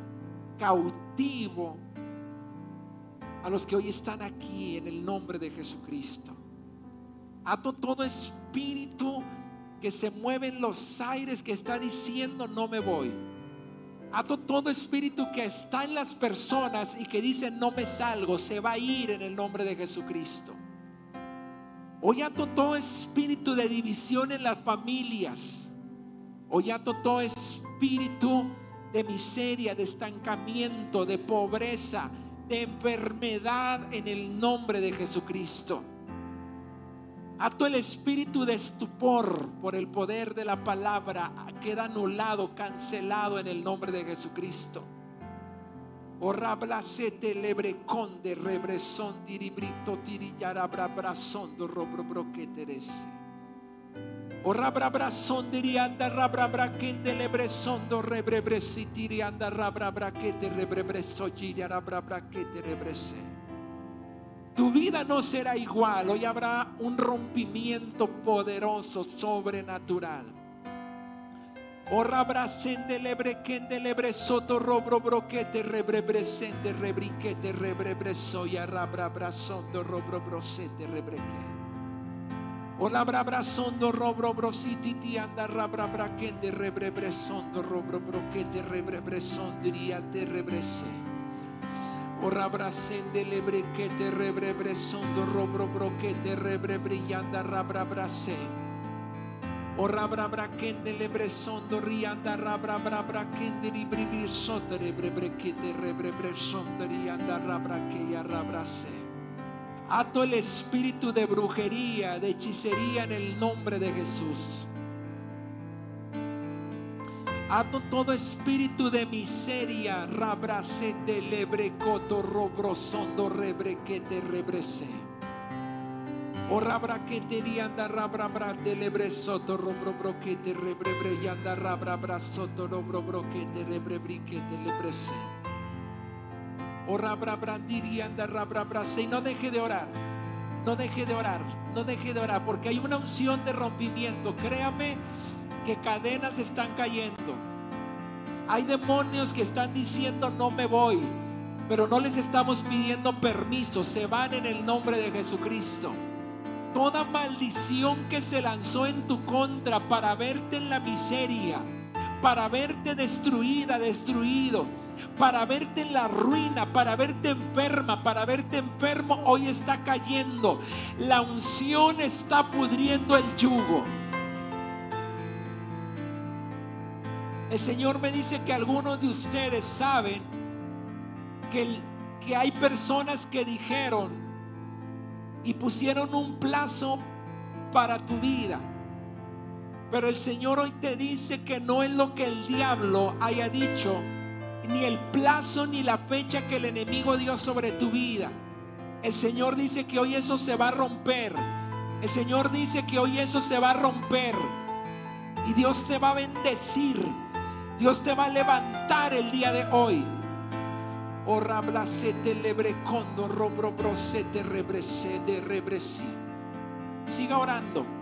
cautivo a los que hoy están aquí en el nombre de Jesucristo. Ato todo espíritu que se mueve en los aires que está diciendo no me voy. Ato todo espíritu que está en las personas y que dice no me salgo, se va a ir en el nombre de Jesucristo. Hoy ato todo espíritu de división en las familias. Hoy ato todo espíritu de miseria, de estancamiento, de pobreza, de enfermedad en el nombre de Jesucristo. Ato el espíritu de estupor por el poder de la palabra. Queda anulado, cancelado en el nombre de Jesucristo. O rablacete lebreconde rebreson diribrito tirillarabra brazondo O rabra son dirianda rabra braquende lebresondo rebrebresitirianda rabra braquete rebrebreso rabra braquete rebrese. Tu vida no será igual, hoy habrá un rompimiento poderoso, sobrenatural. O rabrasende lebrequende lebresoto robro broquete rebrebresende rebriquete rebrebreso y arrabra brazondo robro brosete rebreque. Ola brabra sondo robro brositi anda rabra braquende rebrebre sondo robro broquete rebrebre sondiria te rebrese. Ora brasende lebrequete rebrebre sondo robro broquete rebrebre yanda rabra brase. Ora brabra kende lebre sondo rianda rabra brabra kende libri sondo rebrebre kete rebrebre sondo rabra ya rabrase. Ato el espíritu de brujería, de hechicería en el nombre de Jesús. Ato todo espíritu de miseria, rabracete lebrecoto robrosondo rebrequete rebrese. O rabra que te rianda rabra bra de lebresoto robro broquete rebrebre yanda rabra brasoto robro broquete rebrebriquete lebrese. Y no deje de orar. No deje de orar, no deje de orar, porque hay una unción de rompimiento. Créame que cadenas están cayendo. Hay demonios que están diciendo no me voy, pero no les estamos pidiendo permiso, se van en el nombre de Jesucristo. Toda maldición que se lanzó en tu contra para verte en la miseria, para verte destruida, destruido para verte en la ruina, para verte enferma, para verte enfermo, hoy está cayendo. La unción está pudriendo el yugo. El Señor me dice que algunos de ustedes saben que, que hay personas que dijeron y pusieron un plazo para tu vida. Pero el Señor hoy te dice que no es lo que el diablo haya dicho ni el plazo ni la fecha que el enemigo dio sobre tu vida. El Señor dice que hoy eso se va a romper. El Señor dice que hoy eso se va a romper. Y Dios te va a bendecir. Dios te va a levantar el día de hoy. Oh, lebrecondo. Siga orando.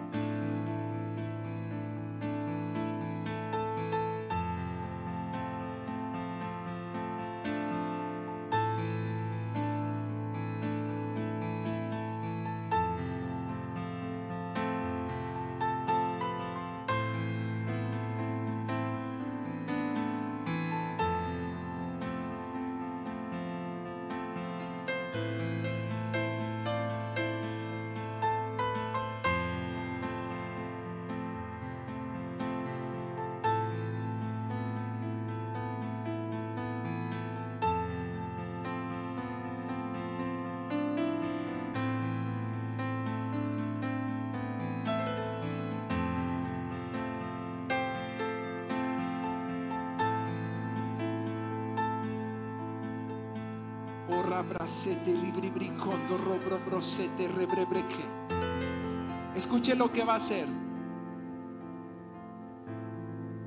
Escuche lo que va a hacer.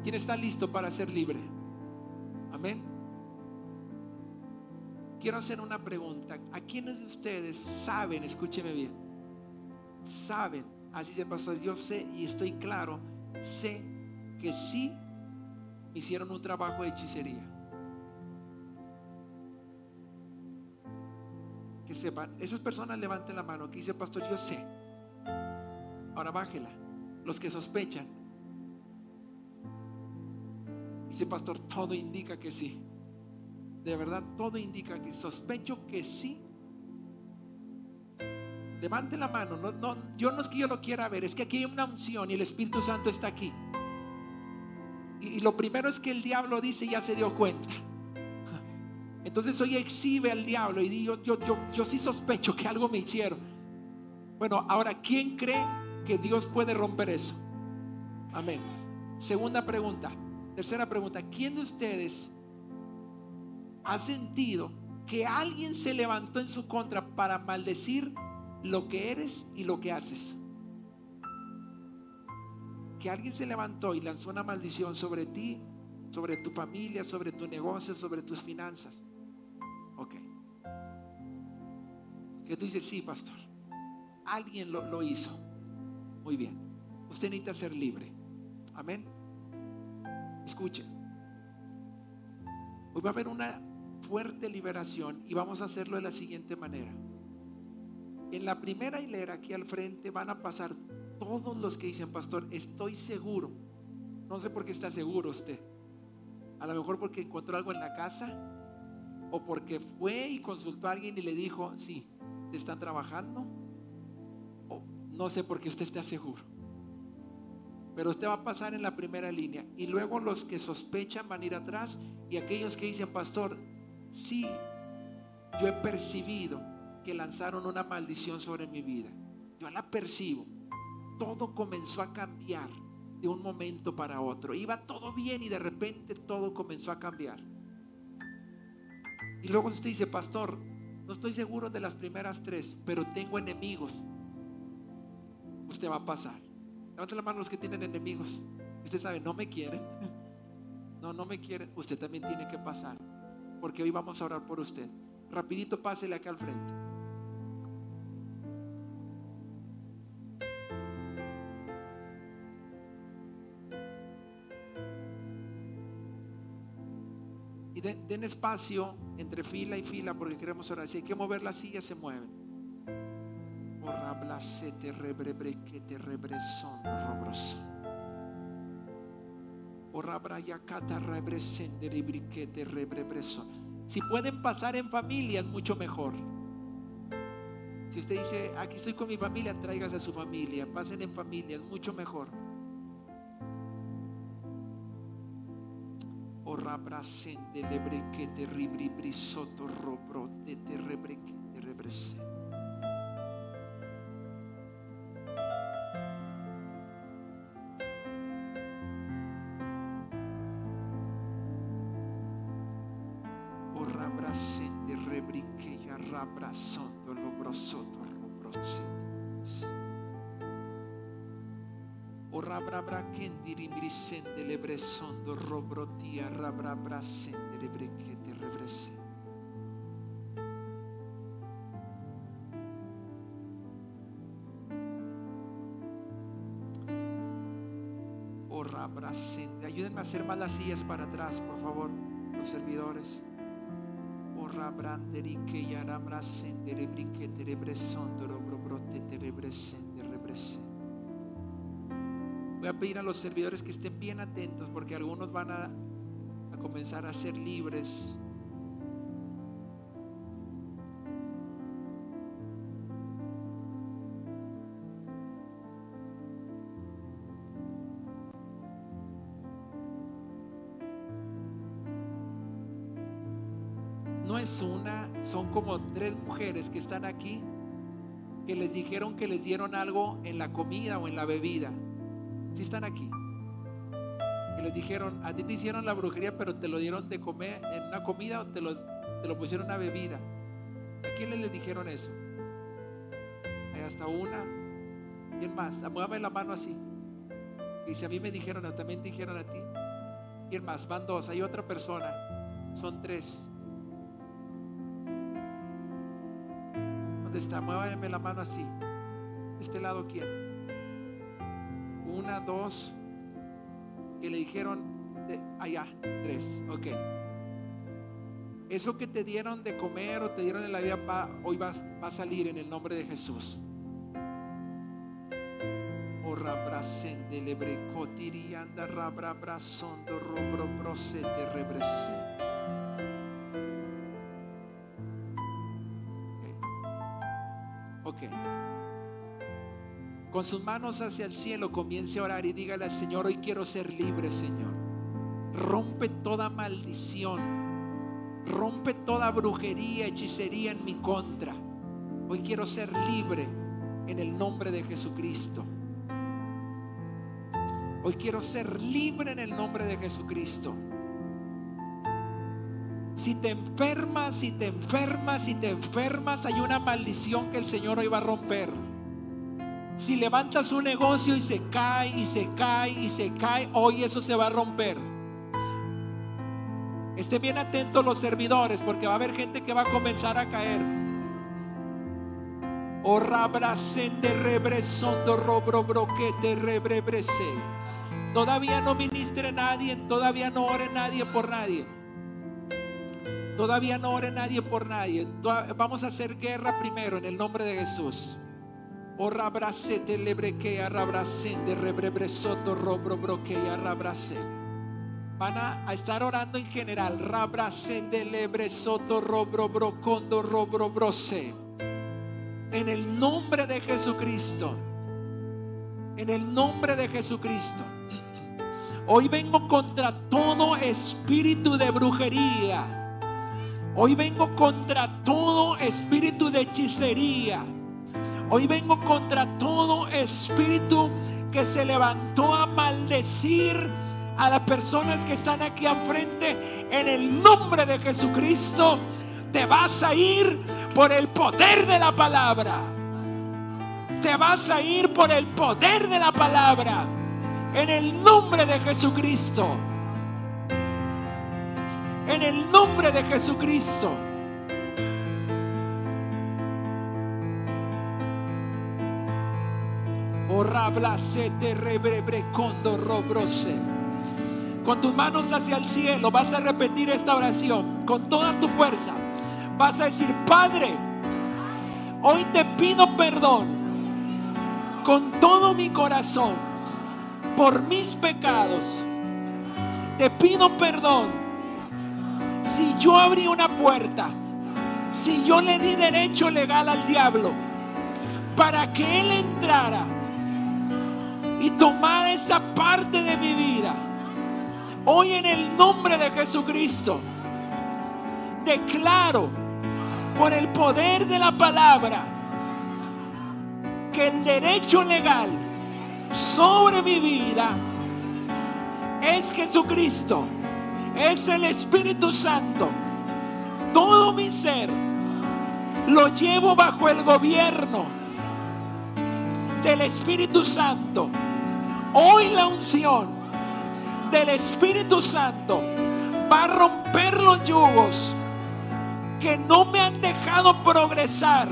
¿Quién está listo para ser libre? Amén. Quiero hacer una pregunta. ¿A quiénes de ustedes saben, escúcheme bien, saben, así se pasa, yo sé y estoy claro, sé que sí hicieron un trabajo de hechicería. Que sepan, esas personas levanten la mano que dice, pastor, yo sé. Ahora bájela. Los que sospechan. Dice, pastor, todo indica que sí. De verdad, todo indica que sospecho que sí. Levante la mano. No, no, yo no es que yo lo quiera ver, es que aquí hay una unción y el Espíritu Santo está aquí. Y, lo primero es que el diablo dice, ya se dio cuenta. Entonces hoy exhibe al diablo y digo, yo, yo, yo sí sospecho que algo me hicieron. Bueno, ahora, ¿quién cree que Dios puede romper eso? Amén. Segunda pregunta. Tercera pregunta. ¿Quién de ustedes ha sentido que alguien se levantó en su contra para maldecir lo que eres y lo que haces? Que alguien se levantó y lanzó una maldición sobre ti, sobre tu familia, sobre tu negocio, sobre tus finanzas. Ok. Que tú dices, sí, pastor. Alguien lo, lo hizo. Muy bien. Usted necesita ser libre. Amén. Escuchen. Hoy va a haber una fuerte liberación y vamos a hacerlo de la siguiente manera. En la primera hilera aquí al frente van a pasar todos los que dicen, pastor, estoy seguro. No sé por qué está seguro usted. A lo mejor porque encontró algo en la casa o porque fue y consultó a alguien y le dijo, sí, están trabajando. O no sé por qué usted está seguro. Pero usted va a pasar en la primera línea y luego los que sospechan van a ir atrás y aquellos que dicen, pastor, sí, yo he percibido que lanzaron una maldición sobre mi vida. Yo la percibo. Todo comenzó a cambiar de un momento para otro. Iba todo bien y de repente todo comenzó a cambiar. Y luego usted dice, pastor, no estoy seguro de las primeras tres, pero tengo enemigos. Usted va a pasar. Levante la mano los que tienen enemigos. Usted sabe, no me quieren. No, no me quieren. Usted también tiene que pasar. Porque hoy vamos a orar por usted. Rapidito pásele acá al frente. Y den, espacio entre fila y fila porque queremos orar. Si hay que mover la silla, se mueven. Si pueden pasar en familias, mucho mejor. Si usted dice, aquí estoy con mi familia, tráigase a su familia. Pasen en familias, mucho mejor. Rabrasende lebrequete ribri brisoto robrote te rebrequete rebrese. O rabrabra kendiri brisende lebresondo robrotia rabrabra sende lebrekete rebrese. O rabrasende. Ayúdenme a hacer más las sillas para atrás, por favor, los servidores. O rabranderi que ya rabrasende lebrikete rebresondo robrote te rebresende rebrese. Voy a pedir a los servidores que estén bien atentos porque algunos van a, a comenzar a ser libres. No es una, son como tres mujeres que están aquí que les dijeron que les dieron algo en la comida o en la bebida. Si están aquí. Y les dijeron, a ti te hicieron la brujería, pero te lo dieron de comer en una comida o te lo, te lo pusieron una bebida. ¿A quién les dijeron eso? Hay hasta una. ¿Quién más? Mueve la mano así. Y si a mí me dijeron, también dijeron a ti. ¿Quién más? Van dos. Hay otra persona. Son tres. ¿Dónde está? Muévame la mano así. ¿De este lado quién? Una, dos, que le dijeron, de allá, tres, ok. Eso que te dieron de comer o te dieron en la vida va, hoy va, va a salir en el nombre de Jesús. Ora brasende lebre cotirianda rabra brasondo robro brosete rebrese. Con sus manos hacia el cielo comience a orar y dígale al Señor, hoy quiero ser libre, Señor. Rompe toda maldición. Rompe toda brujería, hechicería en mi contra. Hoy quiero ser libre en el nombre de Jesucristo. Hoy quiero ser libre en el nombre de Jesucristo. Si te enfermas, si te enfermas, si te enfermas, hay una maldición que el Señor hoy va a romper. Si levantas un negocio y se cae y se cae y se cae, hoy eso se va a romper. Estén bien atentos los servidores porque va a haber gente que va a comenzar a caer. Todavía no ministre nadie, todavía no ore nadie por nadie. Todavía no ore nadie por nadie. Vamos a hacer guerra primero en el nombre de Jesús. O rabrasete lebrequea rabrasende rebrebresoto robro broquea rabrase. Van a, estar orando en general. Rabrasende lebresoto robro brocondo robro brose. En el nombre de Jesucristo. En el nombre de Jesucristo. Hoy vengo contra todo espíritu de brujería Hoy vengo contra todo espíritu de hechicería. Hoy vengo contra todo espíritu que se levantó a maldecir a las personas que están aquí al frente. En el nombre de Jesucristo, te vas a ir por el poder de la palabra. Te vas a ir por el poder de la palabra. En el nombre de Jesucristo en el nombre de Jesucristo. Con tus manos hacia el cielo vas a repetir esta oración con toda tu fuerza. Vas a decir, Padre, hoy te pido perdón con todo mi corazón por mis pecados. Te pido perdón si yo abrí una puerta, si yo le di derecho legal al diablo para que él entrara y tomara esa parte de mi vida, hoy en el nombre de Jesucristo, declaro por el poder de la palabra que el derecho legal sobre mi vida es Jesucristo es el Espíritu Santo. Todo mi ser lo llevo bajo el gobierno del Espíritu Santo. Hoy la unción del Espíritu Santo va a romper los yugos que no me han dejado progresar,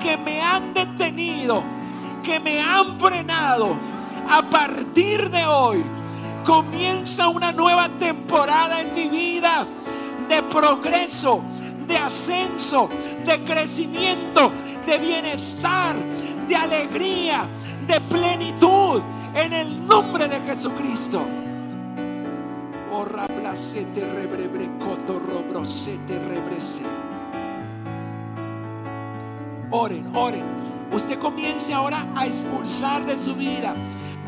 que me han detenido, que me han frenado. A partir de hoy, Comienza una nueva temporada en mi vida de progreso, de ascenso, de crecimiento, de bienestar, de alegría, de plenitud en el nombre de Jesucristo. Oren, oren. Usted comience ahora a expulsar de su vida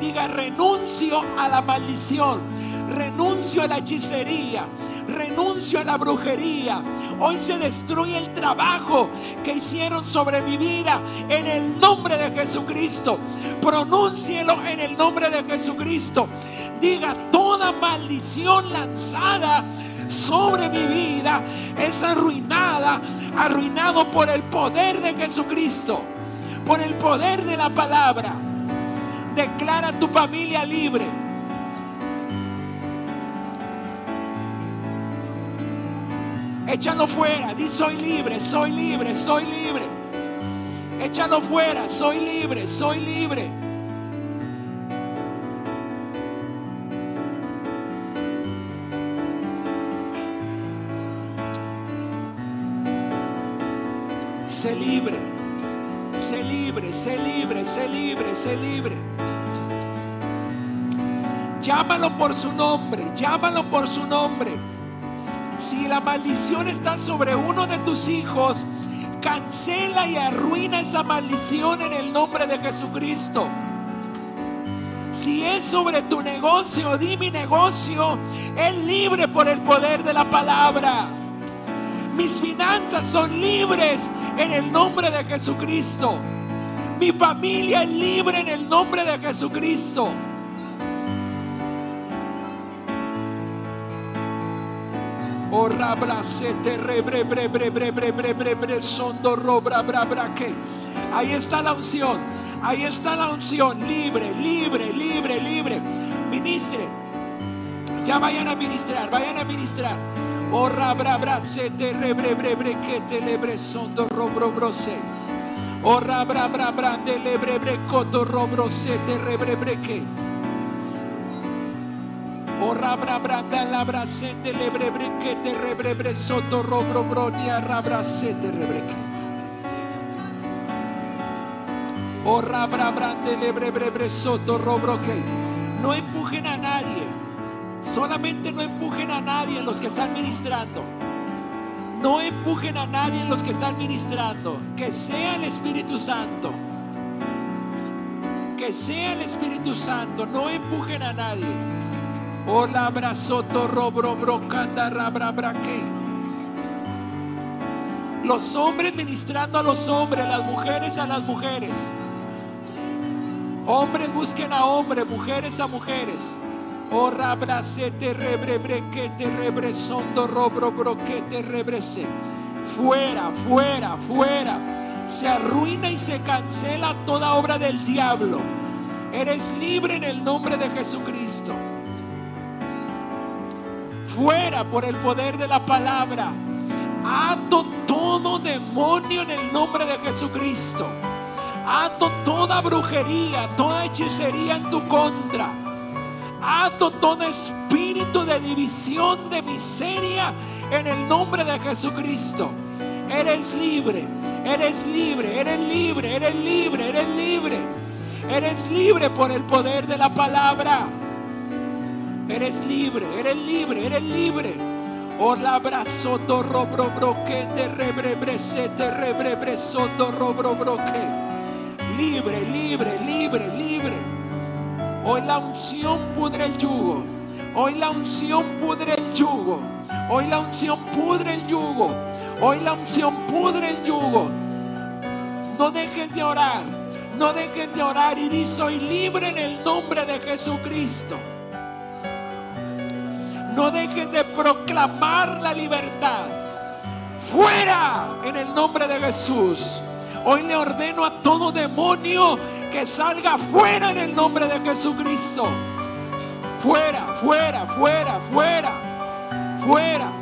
Diga, renuncio a la maldición, renuncio a la hechicería, renuncio a la brujería. Hoy se destruye el trabajo que hicieron sobre mi vida en el nombre de Jesucristo. Pronúncielo en el nombre de Jesucristo. Diga, toda maldición lanzada sobre mi vida es arruinada, arruinado por el poder de Jesucristo, por el poder de la palabra. Declara tu familia libre. Échalo fuera, di soy libre, soy libre, soy libre. Échalo fuera, soy libre, soy libre. Sé libre, sé libre, sé libre, sé libre, sé libre. Llámalo por su nombre, llámalo por su nombre. Si la maldición está sobre uno de tus hijos, cancela y arruina esa maldición en el nombre de Jesucristo. Si es sobre tu negocio, di mi negocio es libre por el poder de la palabra. Mis finanzas son libres en el nombre de Jesucristo. Mi familia es libre en el nombre de Jesucristo. Oh, Ahí está la unción. Ahí está la unción. Libre, libre, libre, libre. Ministre. Ya vayan a ministrar, vayan a ministrar. Oh, rabra, se te rebre, bre, que te lebre sondo robro brose. Oh, rabra, bra, de lebre, bre, coto robro se te rebre, bre, que. Ora branda la brasende lebre que te rebrebre soto robro bronia rabrasete rebreque. Ora brande lebre soto robro que. No empujen a nadie. Solamente no empujen a nadie los que están ministrando. No empujen a nadie los que están ministrando. Que sea el Espíritu Santo. Que sea el Espíritu Santo. No empujen a nadie. Hola, brazoto, robro, brocanda, rabra, braque. Los hombres ministrando a los hombres, las mujeres a las mujeres. Hombres busquen a hombres, mujeres a mujeres. Oh, rabracete, rebre, brequete, rebre, sondo, robro, broquete, rebrese. Fuera, fuera, fuera. Se arruina y se cancela toda obra del diablo. Eres libre en el nombre de Jesucristo fuera por el poder de la palabra. Ato todo demonio en el nombre de Jesucristo. Ato toda brujería, toda hechicería en tu contra. Ato todo espíritu de división, de miseria en el nombre de Jesucristo. Eres libre, eres libre, eres libre, eres libre, eres libre. Eres libre por el poder de la palabra. Eres libre, eres libre, eres libre. O la brazoto robro broque te rebrebre soto robro broque. Libre, libre, libre, libre. Hoy la unción pudre el yugo. Hoy la unción pudre el yugo. Hoy la unción pudre el yugo. Hoy la unción pudre el yugo. No dejes de orar. No dejes de orar y di soy libre en el nombre de Jesucristo. No dejes de proclamar la libertad. Fuera en el nombre de Jesús. Hoy le ordeno a todo demonio que salga fuera en el nombre de Jesucristo. Fuera, fuera, fuera, fuera, fuera.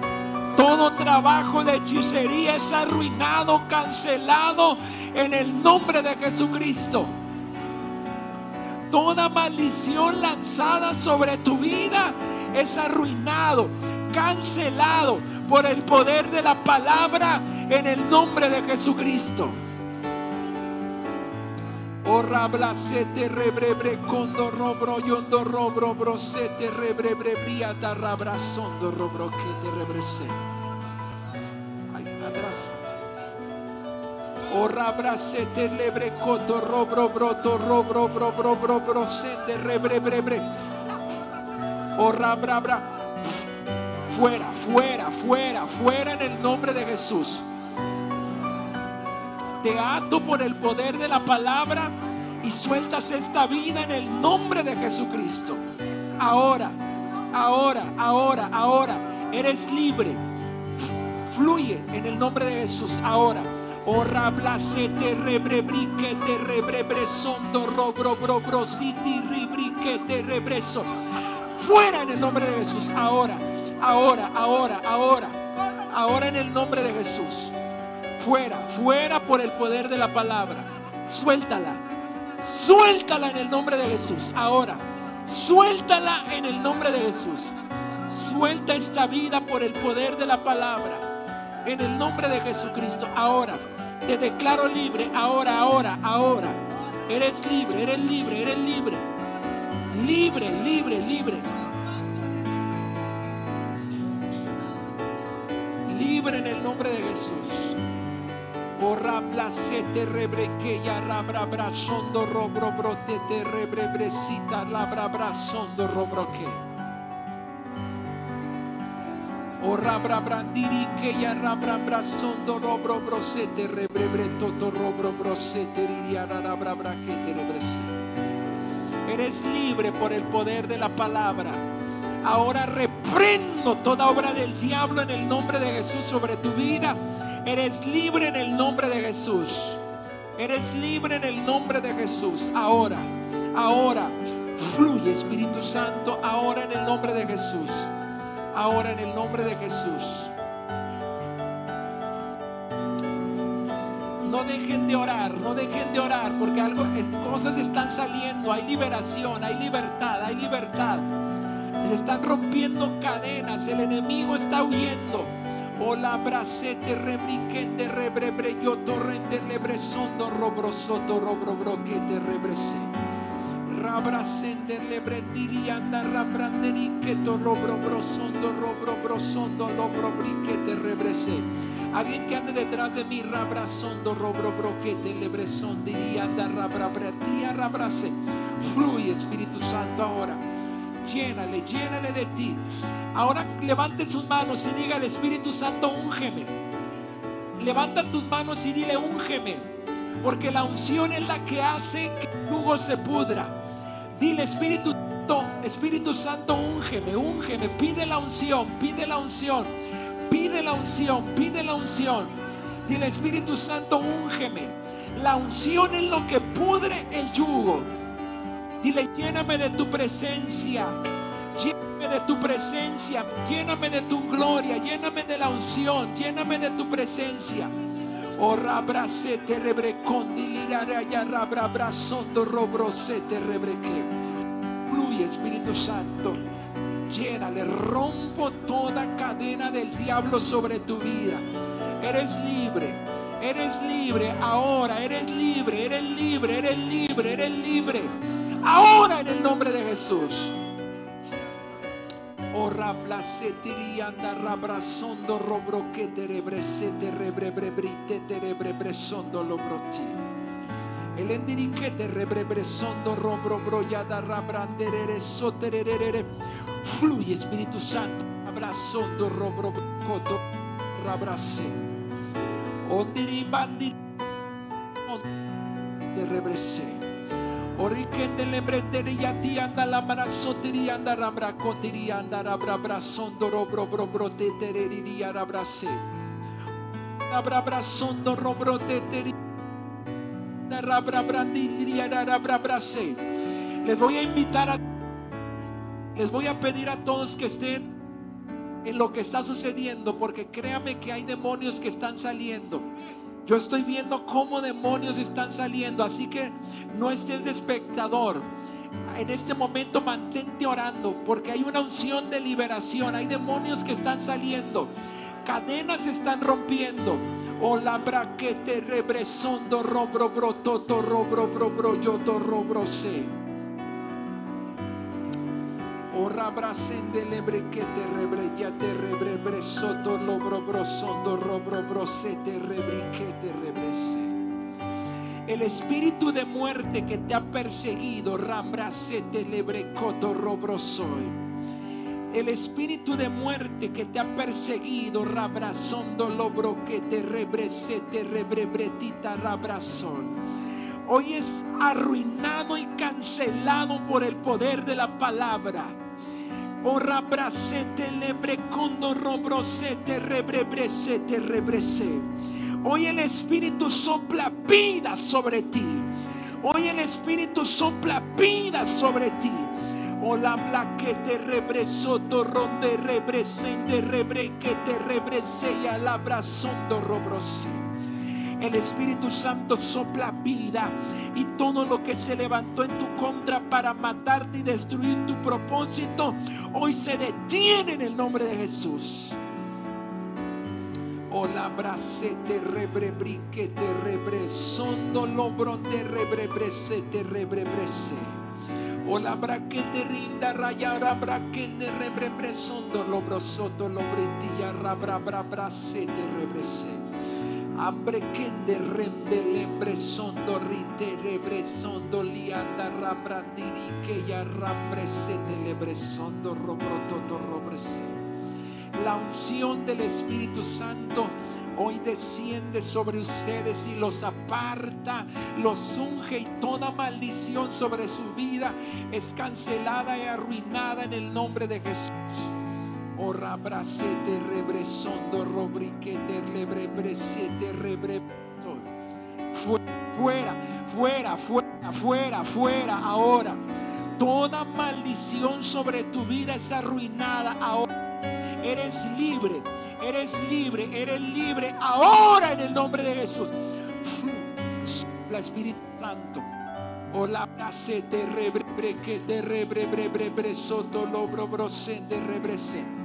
Todo trabajo de hechicería es arruinado, cancelado en el nombre de Jesucristo. Toda maldición lanzada sobre tu vida es arruinado, cancelado por el poder de la palabra en el nombre de Jesucristo. Orra blasete rebrebre condo robro yondo robro brosete rebrebre briata rabrasondo robro que te rebrese. Orra brasete lebre coto robro broto robro bro bro bro brosete rebrebre Oh, Fuera, fuera, fuera, fuera en el nombre de Jesús. Te ato por el poder de la palabra y sueltas esta vida en el nombre de Jesucristo. Ahora, ahora, ahora, ahora, eres libre. Fluye en el nombre de Jesús. Ahora. Te rebrebresondo, robro, bro, bro, siti, ribrique, te rebreso. Fuera en el nombre de Jesús. Ahora, ahora, ahora, ahora. Ahora en el nombre de Jesús. Fuera, fuera por el poder de la palabra. Suéltala. Suéltala en el nombre de Jesús. Ahora, suéltala en el nombre de Jesús. Suelta esta vida por el poder de la palabra. En el nombre de Jesucristo. Ahora, Te declaro libre ahora, ahora, ahora. Eres libre, eres libre, eres libre. Libre, libre, libre. Libre en el nombre de Jesús. Ora te rebreque ya rabra brazondo robro brote te rebrebrecita labra brazondo robroque. Ora bra brandiri que ya rabra robro brosete robro rabra. Eres libre por el poder de la palabra. Ahora reprendo toda obra del diablo en el nombre de Jesús sobre tu vida Eres libre en el nombre de Jesús. Eres libre en el nombre de Jesús. Ahora, ahora, fluye Espíritu Santo. Ahora en el nombre de Jesús. Ahora en el nombre de Jesús. No dejen de orar, no dejen de orar, porque algo, cosas están saliendo. Hay liberación, hay libertad, hay libertad. Se están rompiendo cadenas, el enemigo está huyendo. Ola bracete rebriquende rebrebre yo torrente lebresondo robrosoto robrobroquete rebrese. Rabrasende lebrendirianda rabranderiqueto robrobrosondo robrobrosondo lobrobriquete rebrese. Alguien que ande detrás de mí, rabrasondo robrobroquete lebreson dirianda rabrabretia rabrase. Fluye Espíritu Santo ahora llénale, llénale de ti. Ahora levante sus manos y diga al Espíritu Santo, úngeme. Levanta tus manos y dile, úngeme. Porque la unción es la que hace que el jugo se pudra. Dile, Espíritu Santo, Espíritu Santo, úngeme, úngeme. Pide la unción, pide la unción. Pide la unción, pide la unción. Dile, Espíritu Santo, úngeme. La unción es lo que pudre el yugo. Dile, lléname de tu presencia. Lléname de tu presencia. Lléname de tu gloria. Lléname de la unción. Lléname de tu presencia. Oh, rabracete rebrecondilirare ya rabrabrazondo robrosete rebreque. Fluye Espíritu Santo. Llénale, rompo toda cadena del diablo sobre tu vida. Eres libre. Eres libre ahora, eres libre, eres libre, eres libre, eres libre. Ahora en el nombre de Jesús. Oh anda rabrasondo robro que terebresete rebrebrebrite terebrebresondo lobroti. El endiriquete rebrebresondo robro broyada rabranderere soterere. Fluye Espíritu Santo. Abrazondo robro coto rabrase. Ondiribandi te rebrese. Orikende lebrendere yati anda la marasotiri anda rambra kotiri anda rabra brasondo robro bro bro teteriri arabrase. Rabra brasondo robro teteri rabra brandiri rabra brase. Les voy a invitar a les voy a pedir a todos que estén en lo que está sucediendo porque créame que hay demonios que están saliendo. Yo estoy viendo cómo demonios están saliendo, así que no estés de espectador. En este momento mantente orando porque hay una unción de liberación, hay demonios que están saliendo, cadenas están rompiendo. O la braquete rebresondo robro bro toto robro bro bro yoto robro se. O rabrasende lebre que te rebre ya te rebre soto lobro brosondo robro brosete rebre que te rebrese. El espíritu de muerte que te ha perseguido, rambrasete lebre coto robro soy. El espíritu de muerte que te ha perseguido, rabrasondo lobro que te rebresete rebrebretita rabrazón hoy es arruinado y cancelado por el poder de la palabra. Hoy el Espíritu sopla vida sobre ti. Hoy el Espíritu sopla vida sobre ti. O la blaquete rebreso torronde rebresende rebre que te rebrese y alabrazondo robrose. El Espíritu Santo sopla vida y todo lo que se levantó en tu contra para matarte y destruir tu propósito, hoy se detiene en el nombre de Jesús. O la bracete rebrebrique te rebresondo lobron de rebrebrese te rebrebrese. O la braquete rinda rayara braquete rebrebresondo lobrosoto lobrendilla rabra bra bracete rebrese. Abre de rembe lembre sondo rite rebre sondo lianda rabrandiri que ya rabrese de lebre sondo robrototo robrese. La unción del Espíritu Santo hoy desciende sobre ustedes y los aparta, los unge y toda maldición sobre su vida es cancelada y arruinada en el nombre de Jesús. Ora brasete rebresondo robriquete lebrebresete rebre. Fuera, fuera, fuera, fuera, fuera, ahora. Toda maldición sobre tu vida es arruinada ahora. Eres libre, eres libre, eres libre ahora en el nombre de Jesús. La Espíritu Santo. Hola, brasete rebre que te rebre bre soto lobro brosende rebrese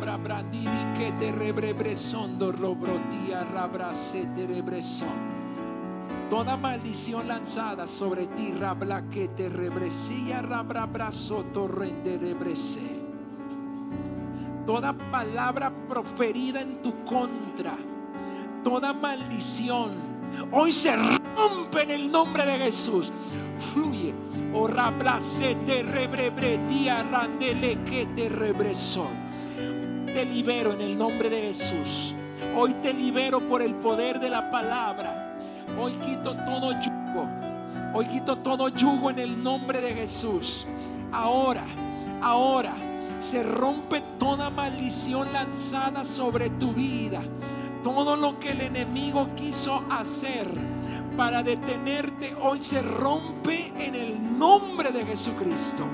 rabradiri que te rebrebresondo robrotia rabrase rebresón. Toda maldición lanzada sobre ti, rabla que te rebresía, rabrabrazo torrente rebrese. Toda palabra proferida en tu contra, toda maldición, hoy se rompe en el nombre de Jesús. Fluye, o rablase te rebrebretía, randele que te rebresó te libero en el nombre de Jesús. Hoy te libero por el poder de la palabra. Hoy quito todo yugo. Hoy quito todo yugo en el nombre de Jesús. Ahora, ahora se rompe toda maldición lanzada sobre tu vida. Todo lo que el enemigo quiso hacer para detenerte hoy se rompe en el nombre de Jesucristo.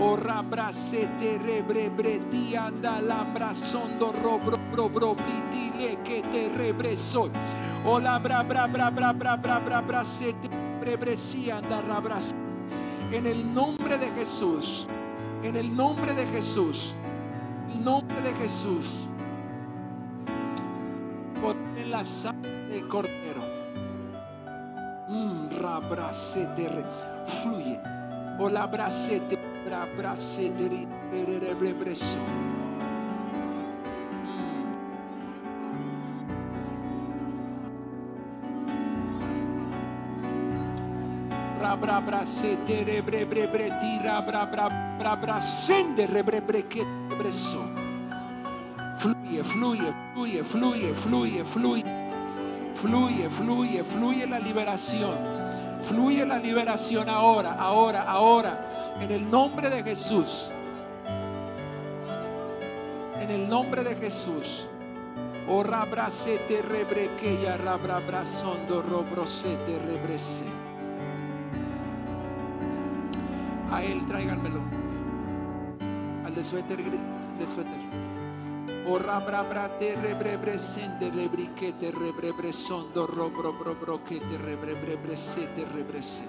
Ora brasete rebrebreti anda la brazondo robro bro le que te rebreso. Ola bra bra bra bra bra bra bra brasete rebresi anda rabras. En el nombre de Jesús. En el nombre de Jesús. En nombre de Jesús. En la sangre de cordero. Mm, rabrasete fluye. Ola brasete Bra bra se deri re bre bre tira bra bra bra bra sende re bre che. Fluye, fluye, fluye, fluye, fluye, fluye. Fluye, fluye, fluye la liberación. Fluye la liberación ahora, ahora, ahora. En el nombre de Jesús. En el nombre de Jesús. O rabrasete rebrequeya rabrabrasondo robrosete rebrese. A él tráiganmelo. Al de suéter, del suéter. O rabrabrate rebrebresende rebriquete rebrebresondo robro brobroquete rebrebrebresete rebrese.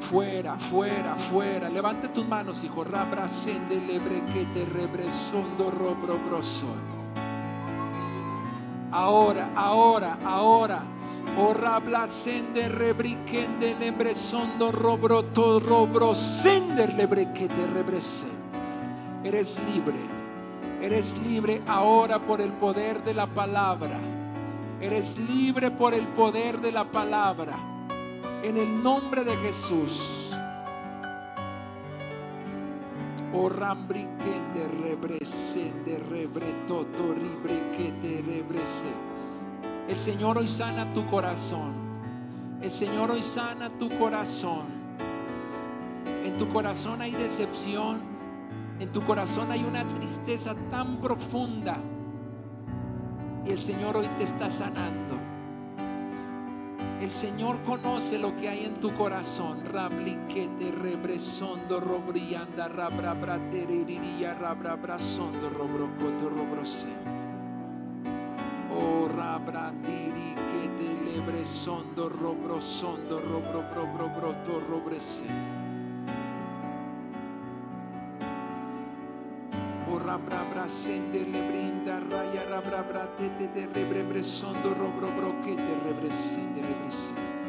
Fuera, fuera, fuera. Levante tus manos, hijo. Rabrasende lebrequete rebresondo robro brosón. Ahora, ahora, ahora. O rablasende rebriquende lebresondo robro to robro sender lebrequete rebrese. Eres libre. Eres libre ahora por el poder de la palabra. Eres libre por el poder de la palabra. En el nombre de Jesús. O rambriquen de rebresen de rebretoto que te rebrese. El Señor hoy sana tu corazón. El Señor hoy sana tu corazón. En tu corazón hay decepción en tu corazón hay una tristeza tan profunda y el Señor hoy te está sanando. El Señor conoce lo que hay en tu corazón. Rabliquete rebresondo robrianda rabra brateririya rabra brasondo robrocoto robrose. Oh rabrandiri que te lebresondo robrosondo robro robro broto robrese. Ora bra bra sende le brinda raya ra bra te te te rebre bre sondo ro bro que te rebre sende sende.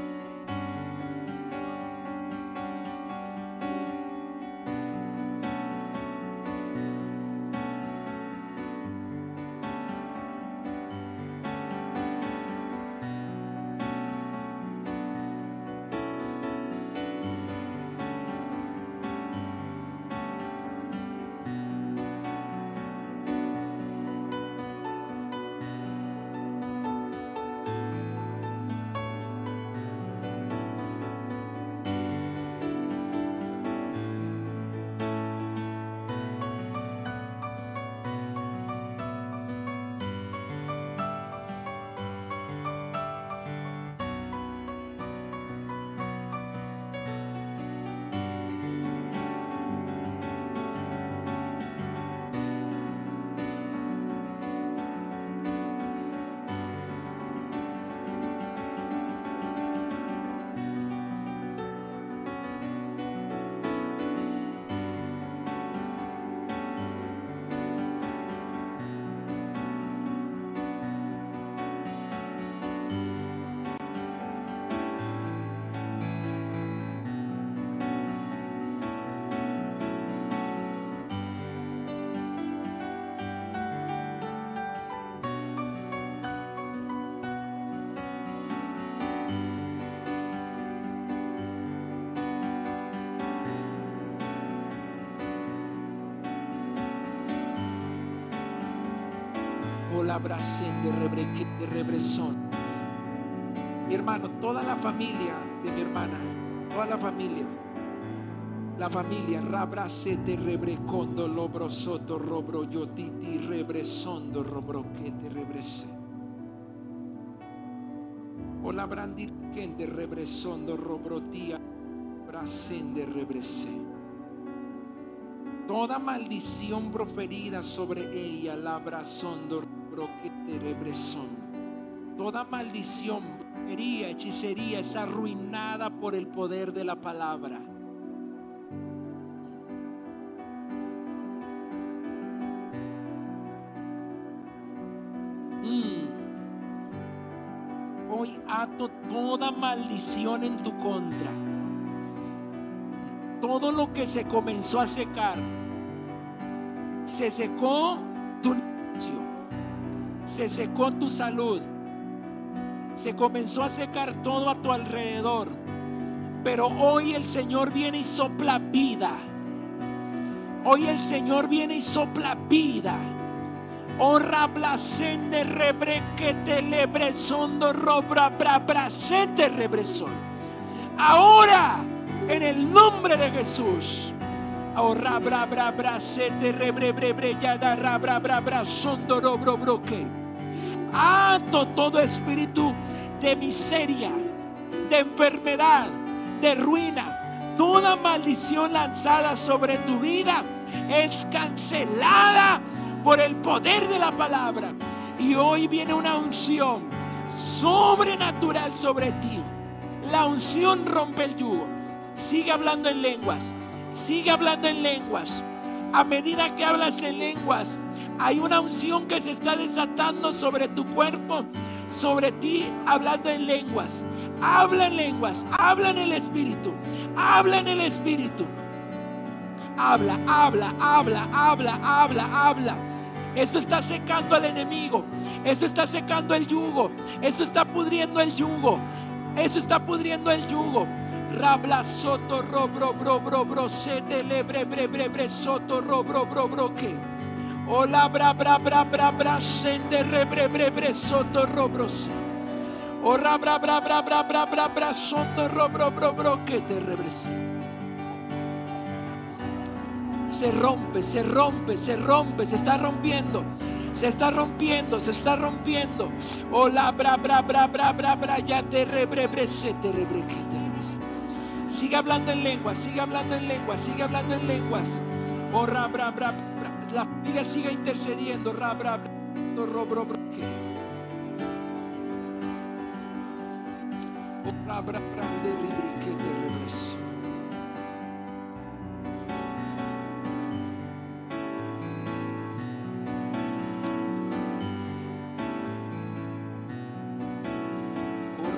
Rebrequete rebresón. Mi hermano, toda la familia de mi hermana, toda la familia, la familia rabrasete rebrecondo lobro soto robro yotiti rebresondo robroquete rebrese. O la brandirquende rebresondo robrotia brasende rebrese. Toda maldición proferida sobre ella, la brazondo Toda maldición, brujería, hechicería es arruinada por el poder de la palabra. Mm. Hoy ato toda maldición en tu contra. Todo lo que se comenzó a secar, se secó tu se secó tu salud, se comenzó a secar todo a tu alrededor. Pero hoy el Señor viene y sopla vida. Hoy el Señor viene y sopla vida. Oh rablasende rebrequete lebresondo robra brabrasete rebresón. Ahora, en el nombre de Jesús. Oh rabra brasete rebre bre ya da rabra bra sondo robro broque ato todo espíritu de miseria, de enfermedad, de ruina, toda maldición lanzada sobre tu vida es cancelada por el poder de la palabra. Y hoy viene una unción sobrenatural sobre ti. La unción rompe el yugo. Sigue hablando en lenguas. Sigue hablando en lenguas. A medida que hablas en lenguas, hay una unción que se está desatando sobre tu cuerpo, sobre ti, hablando en lenguas. Habla en lenguas, habla en el Espíritu, habla en el Espíritu. Habla, habla, habla, habla, habla, habla. Esto está secando al enemigo. Esto está secando el yugo. Esto está pudriendo el yugo. Eso está pudriendo el yugo. Rabla soto robro bro bro bro se lebre bre bre bre soto robro bro bro que. Ola bra bra bra bra bra sende rebre bre bre soto robros. Ora bra bra bra bra bra bra bra soto robro bro bro que te rebrese. Se rompe, se rompe, se rompe, se está rompiendo. Se está rompiendo, se está rompiendo. Ola bra bra bra bra bra bra ya te rebre bre se te rebre que te. Sigue hablando en lenguas, sigue hablando en lenguas, sigue hablando en lenguas. Oh, ra, bra, bra, bra. La familia siga intercediendo. Ra, bra, bra, ro, bro, bro. Oh, ra, bra, de. Oh,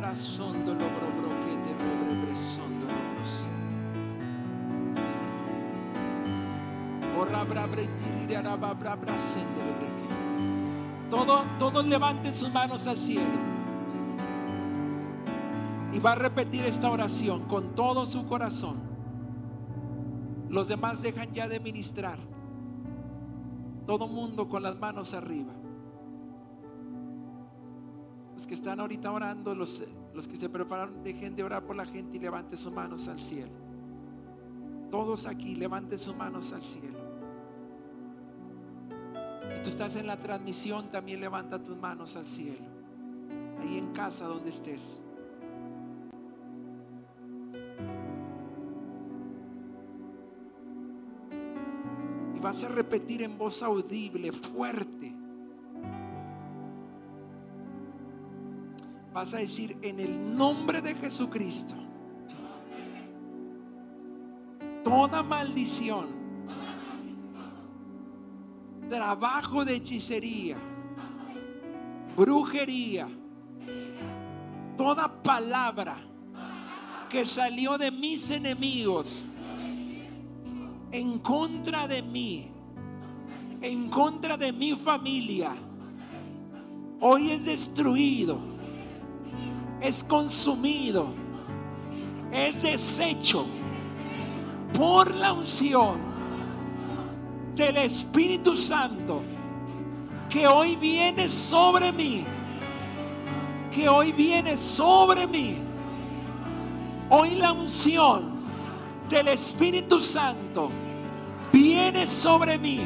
ra. Todo, todos levanten sus manos al cielo. Y va a repetir esta oración con todo su corazón. Los demás dejan ya de ministrar. Todo mundo con las manos arriba. Los que están ahorita orando, los, los que se prepararon, dejen de orar por la gente y levanten sus manos al cielo. Todos aquí, levanten sus manos al cielo. Si tú estás en la transmisión, también levanta tus manos al cielo. Ahí en casa donde estés. Y vas a repetir en voz audible, fuerte. Vas a decir en el nombre de Jesucristo. Toda maldición, trabajo de hechicería, brujería, toda palabra que salió de mis enemigos en contra de mí, en contra de mi familia, hoy es destruido, es consumido, es deshecho por la unción del Espíritu Santo que hoy viene sobre mí, que hoy viene sobre mí. Hoy la unción del Espíritu Santo viene sobre mí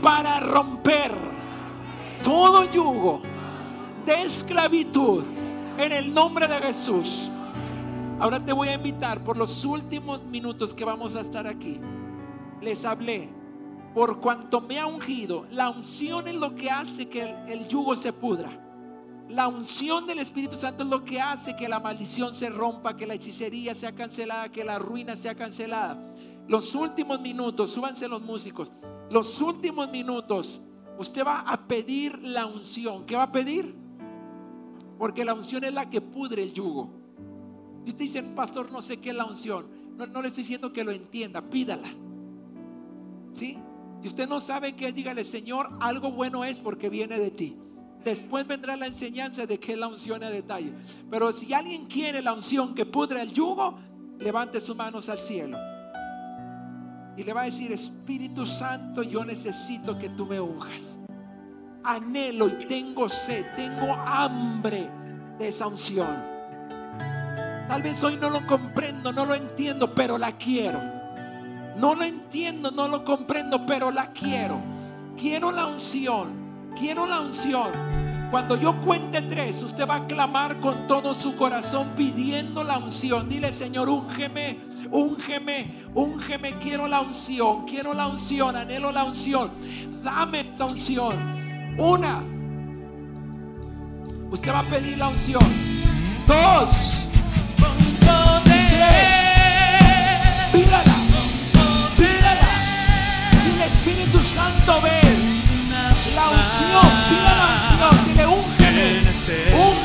para romper todo yugo de esclavitud en el nombre de Jesús. Ahora te voy a invitar por los últimos minutos que vamos a estar aquí. Les hablé por cuanto me ha ungido. La unción es lo que hace que el, yugo se pudra. La unción del Espíritu Santo es lo que hace que la maldición se rompa, que la hechicería sea cancelada, que la ruina sea cancelada. Los últimos minutos, súbanse los músicos. Los últimos minutos, usted va a pedir la unción. ¿Qué va a pedir? Porque la unción es la que pudre el yugo. Y usted dice, pastor, no sé qué es la unción. No, no le estoy diciendo que lo entienda, pídala. ¿Sí? Si usted no sabe qué dígale, Señor, algo bueno es porque viene de ti. Después vendrá la enseñanza de qué es la unción a detalle. Pero si alguien quiere la unción que pudre el yugo, levante sus manos al cielo. Y le va a decir, Espíritu Santo, yo necesito que tú me unjas. Anhelo y tengo sed, tengo hambre de esa unción. Tal vez hoy no lo comprendo, no lo entiendo, pero la quiero. No lo entiendo, no lo comprendo, pero la quiero. Quiero la unción. Quiero la unción. Cuando yo cuente tres, usted va a clamar con todo su corazón pidiendo la unción. Dile, Señor, úngeme, úngeme, úngeme. Quiero la unción, quiero la unción, anhelo la unción. Dame esa unción. Una. Usted va a pedir la unción. Dos. Santo, ven. La unción, pida la unción, dile úngeme, úngeme,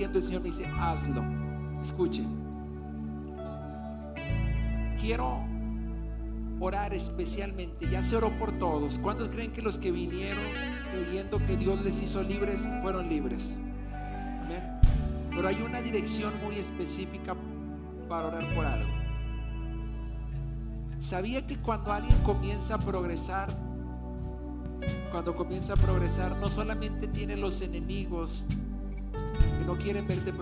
Resistiendo, el Señor me dice, hazlo. Escuchen. Quiero orar especialmente. Ya se oró por todos. ¿Cuántos creen que los que vinieron creyendo que Dios les hizo libres fueron libres? Pero hay una dirección muy específica para orar por algo. ¿Sabía que cuando alguien comienza a progresar, cuando comienza a progresar, no solamente tiene los enemigos no quieren verte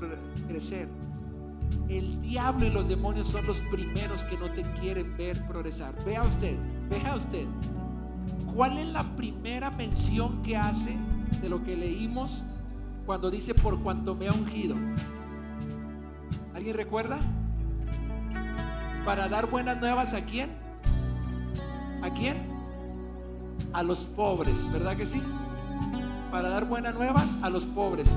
crecer, el diablo y los demonios son los primeros que no te quieren ver progresar. Vea usted, vea usted. ¿Cuál es la primera mención que hace de lo que leímos cuando dice por cuanto me ha ungido? ¿Alguien recuerda? Para dar buenas nuevas a quién? ¿A quién? A los pobres, ¿verdad que sí? Para dar buenas nuevas a los pobres.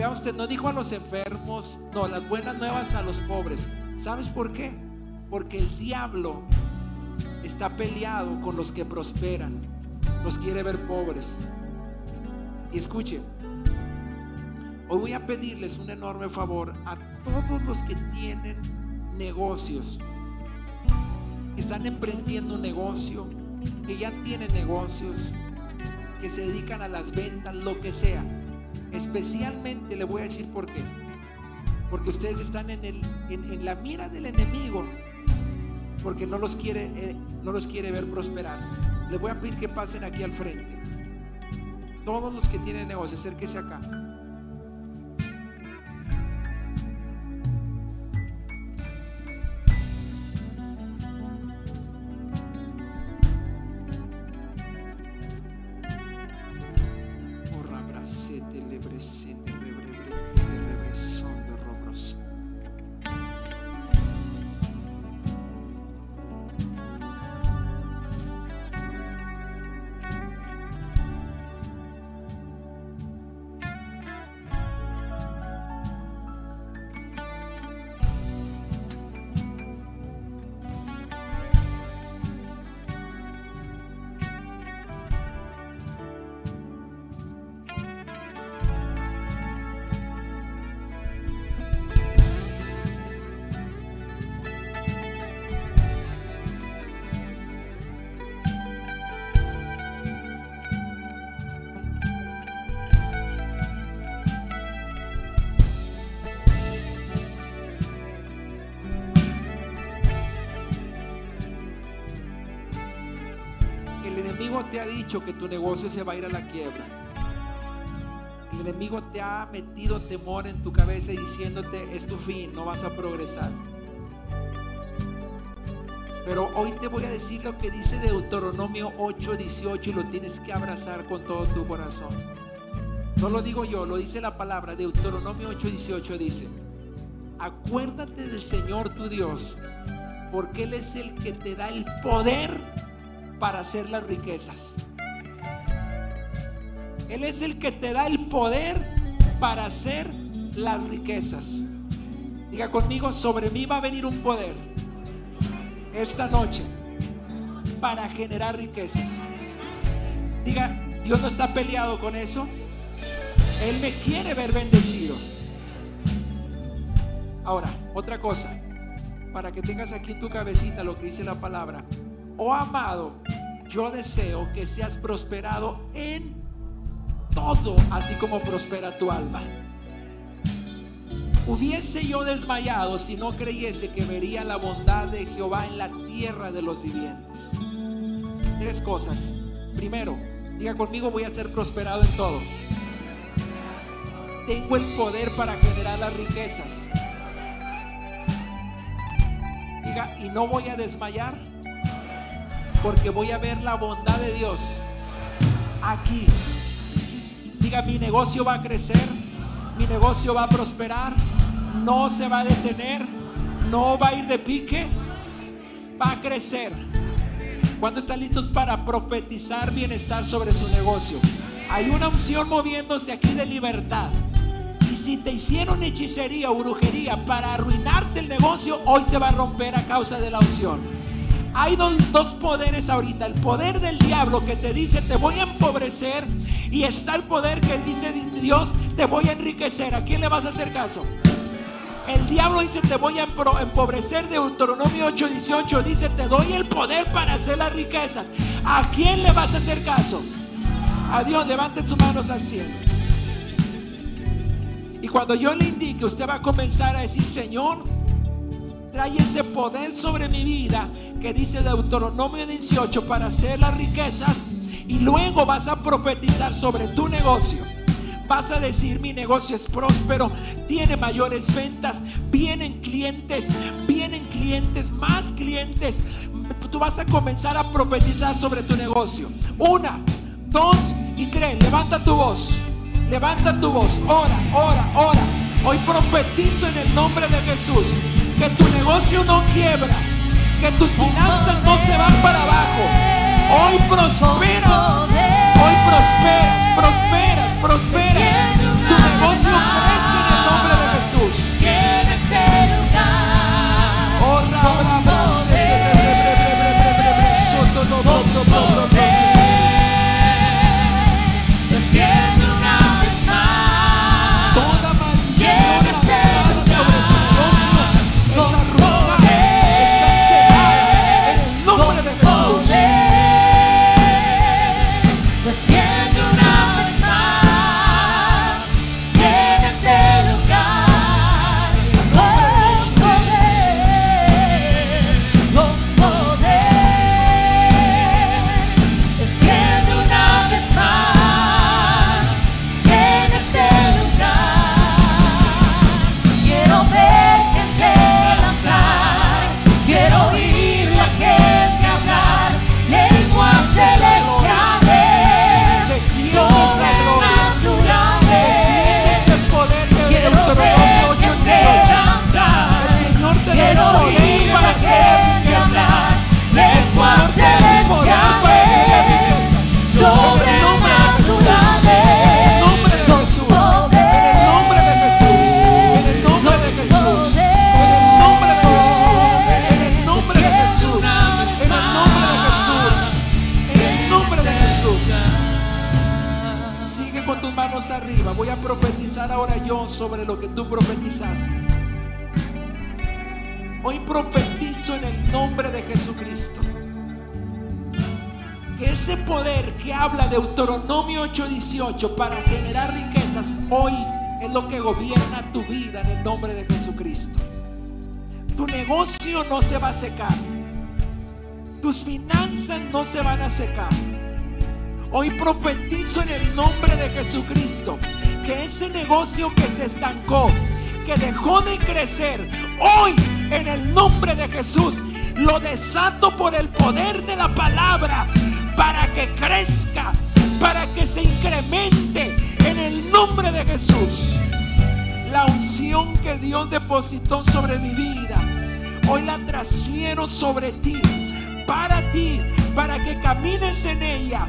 Vea usted, no dijo a los enfermos, no, las buenas nuevas a los pobres. ¿Sabes por qué? Porque el diablo está peleado con los que prosperan, los quiere ver pobres. Y escuche, hoy voy a pedirles un enorme favor a todos los que tienen negocios, están emprendiendo un negocio, que ya tienen negocios, que se dedican a las ventas, lo que sea Especialmente le voy a decir por qué. Porque ustedes están en, el, en, la mira del enemigo. Porque no los, quiere, eh, no los quiere ver prosperar. Les voy a pedir que pasen aquí al frente. Todos los que tienen negocio, acérquese acá. Que tu negocio se va a ir a la quiebra. El enemigo te ha metido temor en tu cabeza diciéndote es tu fin, no vas a progresar. Pero hoy te voy a decir lo que dice Deuteronomio 8:18 y lo tienes que abrazar con todo tu corazón. No lo digo yo, lo dice la palabra. Deuteronomio 8:18 dice, acuérdate del Señor tu Dios, porque Él es el que te da el poder para hacer las riquezas. Él es el que te da el poder para hacer las riquezas. Diga conmigo, sobre mí va a venir un poder esta noche para generar riquezas. Diga, Dios no está peleado con eso. Él me quiere ver bendecido. Ahora, otra cosa, para que tengas aquí en tu cabecita lo que dice la palabra oh amado, yo deseo que seas prosperado en todo, así como prospera tu alma. Hubiese yo desmayado si no creyese que vería la bondad de Jehová en la tierra de los vivientes. Tres cosas. Primero, diga conmigo, voy a ser prosperado en todo. Tengo el poder para generar las riquezas. Diga, y no voy a desmayar porque voy a ver la bondad de Dios aquí. Mi negocio va a crecer, mi negocio va a prosperar, no se va a detener, no va a ir de pique, va a crecer. ¿Cuántos están listos para profetizar bienestar sobre su negocio? Hay una unción moviéndose aquí de libertad. Y si te hicieron hechicería o brujería para arruinarte el negocio, hoy se va a romper a causa de la unción. hay dos, poderes ahorita. El poder del diablo que te dice te voy a empobrecer. Y está el poder que dice Dios te voy a enriquecer. ¿A quién le vas a hacer caso? El diablo dice te voy a empobrecer. Deuteronomio 8:18 dice te doy el poder para hacer las riquezas. ¿A quién le vas a hacer caso? A Dios, levante sus manos al cielo. Y cuando yo le indique, usted va a comenzar a decir, Señor, trae ese poder sobre mi vida que dice Deuteronomio 18 para hacer las riquezas y luego vas a profetizar sobre tu negocio. Vas a decir, mi negocio es próspero, tiene mayores ventas, vienen clientes, vienen clientes, más clientes. Tú vas a comenzar a profetizar sobre tu negocio. Una, dos y tres. Levanta tu voz. Levanta tu voz. Ora, ora, ora. Hoy profetizo en el nombre de Jesús que tu negocio no quiebra, que tus finanzas no se van para abajo. Hoy prosperas. Hoy prosperas, prosperas, prosperas. Tu negocio crece 8:18 para generar riquezas hoy es lo que gobierna tu vida en el nombre de Jesucristo. Tu negocio no se va a secar. Tus finanzas no se van a secar. Hoy profetizo en el nombre de Jesucristo que ese negocio que se estancó, que dejó de crecer, hoy en el nombre de Jesús lo desato por el poder de la palabra para que crezca para que se incremente en el nombre de Jesús. La unción que Dios depositó sobre mi vida, hoy la transfiero sobre ti, para ti, para que camines en ella.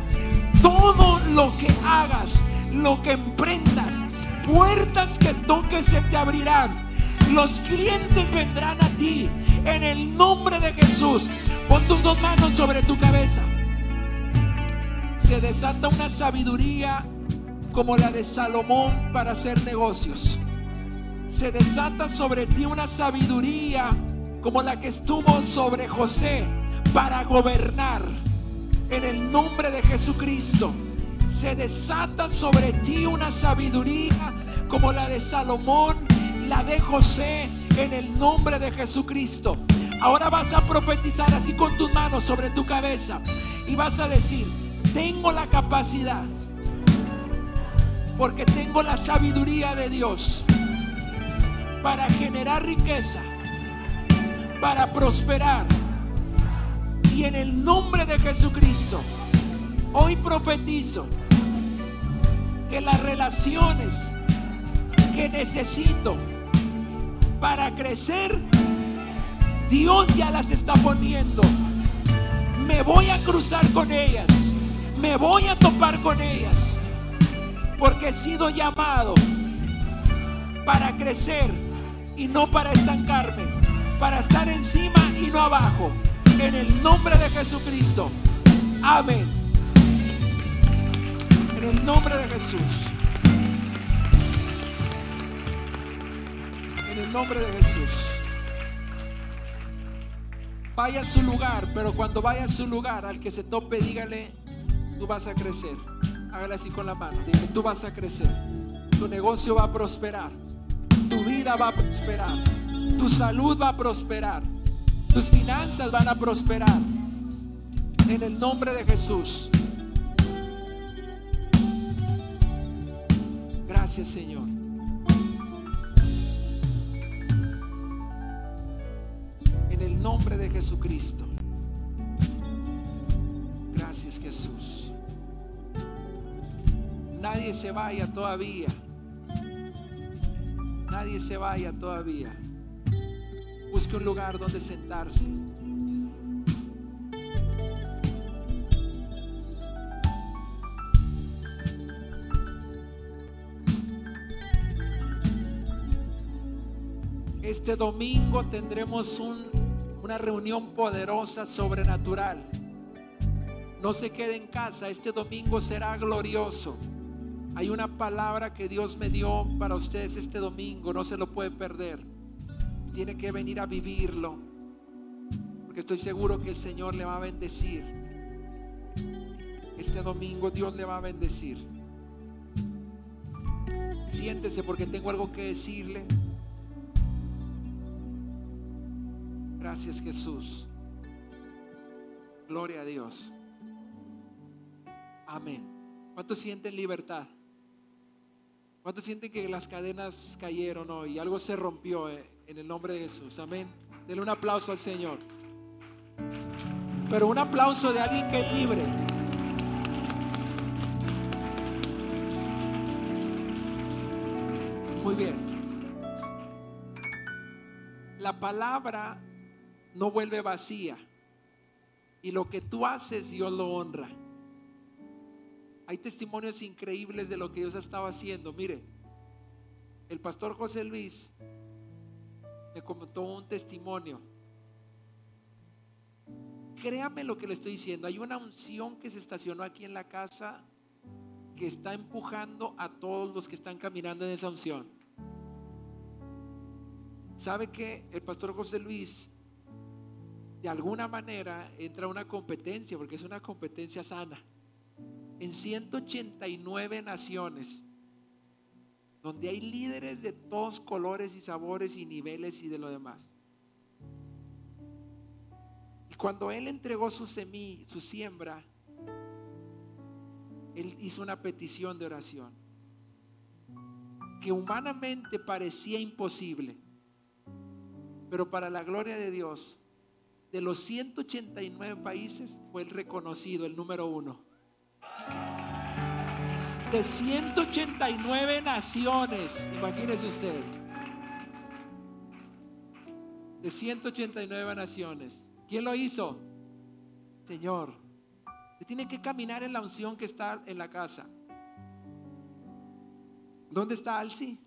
Todo lo que hagas, lo que emprendas, puertas que toques se te abrirán. Los clientes vendrán a ti en el nombre de Jesús. Pon tus dos manos sobre tu cabeza se desata una sabiduría como la de Salomón para hacer negocios. Se desata sobre ti una sabiduría como la que estuvo sobre José para gobernar. En el nombre de Jesucristo se desata sobre ti una sabiduría como la de Salomón, la de José, en el nombre de Jesucristo. Ahora vas a profetizar así con tus manos sobre tu cabeza y vas a decir, tengo la capacidad, porque tengo la sabiduría de Dios para generar riqueza, para prosperar. Y en el nombre de Jesucristo, hoy profetizo que las relaciones que necesito para crecer, Dios ya las está poniendo. Me voy a cruzar con ellas me voy a topar con ellas. Porque he sido llamado para crecer y no para estancarme. Para estar encima y no abajo. En el nombre de Jesucristo. Amén. En el nombre de Jesús. En el nombre de Jesús. Vaya a su lugar, pero cuando vaya a su lugar, al que se tope, dígale, tú vas a crecer. Hágale así con la mano. Dígale, tú vas a crecer. Tu negocio va a prosperar. Tu vida va a prosperar. Tu salud va a prosperar. Tus finanzas van a prosperar. En el nombre de Jesús. Gracias Señor. En el nombre de Jesucristo. Gracias Jesús. Nadie se vaya todavía. Nadie se vaya todavía. Busque un lugar donde sentarse. Este domingo tendremos una reunión poderosa, sobrenatural. No se quede en casa, este domingo será glorioso. Hay una palabra que Dios me dio para ustedes este domingo, no se lo puede perder. Tiene que venir a vivirlo, porque estoy seguro que el Señor le va a bendecir. Este domingo Dios le va a bendecir. Siéntese porque tengo algo que decirle. Gracias Jesús. Gloria a Dios. Amén. ¿Cuántos sienten libertad? ¿Cuántos sienten que las cadenas cayeron hoy y algo se rompió eh, en el nombre de Jesús? Amén. Denle un aplauso al Señor. Pero un aplauso de alguien que es libre. Muy bien. La palabra no vuelve vacía. Y lo que tú haces, Dios lo honra. Hay testimonios increíbles de lo que Dios estaba haciendo. Mire, el pastor José Luis me comentó un testimonio. Créame lo que le estoy diciendo. Hay una unción que se estacionó aquí en la casa que está empujando a todos los que están caminando en esa unción. ¿Sabe que el pastor José Luis de alguna manera entra una competencia, porque es una competencia sana, en 189 naciones, donde hay líderes de todos colores y sabores y niveles y de lo demás. Y cuando él entregó su semilla, su siembra, él hizo una petición de oración que humanamente parecía imposible, pero para la gloria de Dios de los 189 países fue el reconocido, el número uno. De 189 naciones, imagínese usted. De 189 naciones. ¿Quién lo hizo? Señor. Usted tiene que caminar en la unción que está en la casa. ¿Dónde está Alci?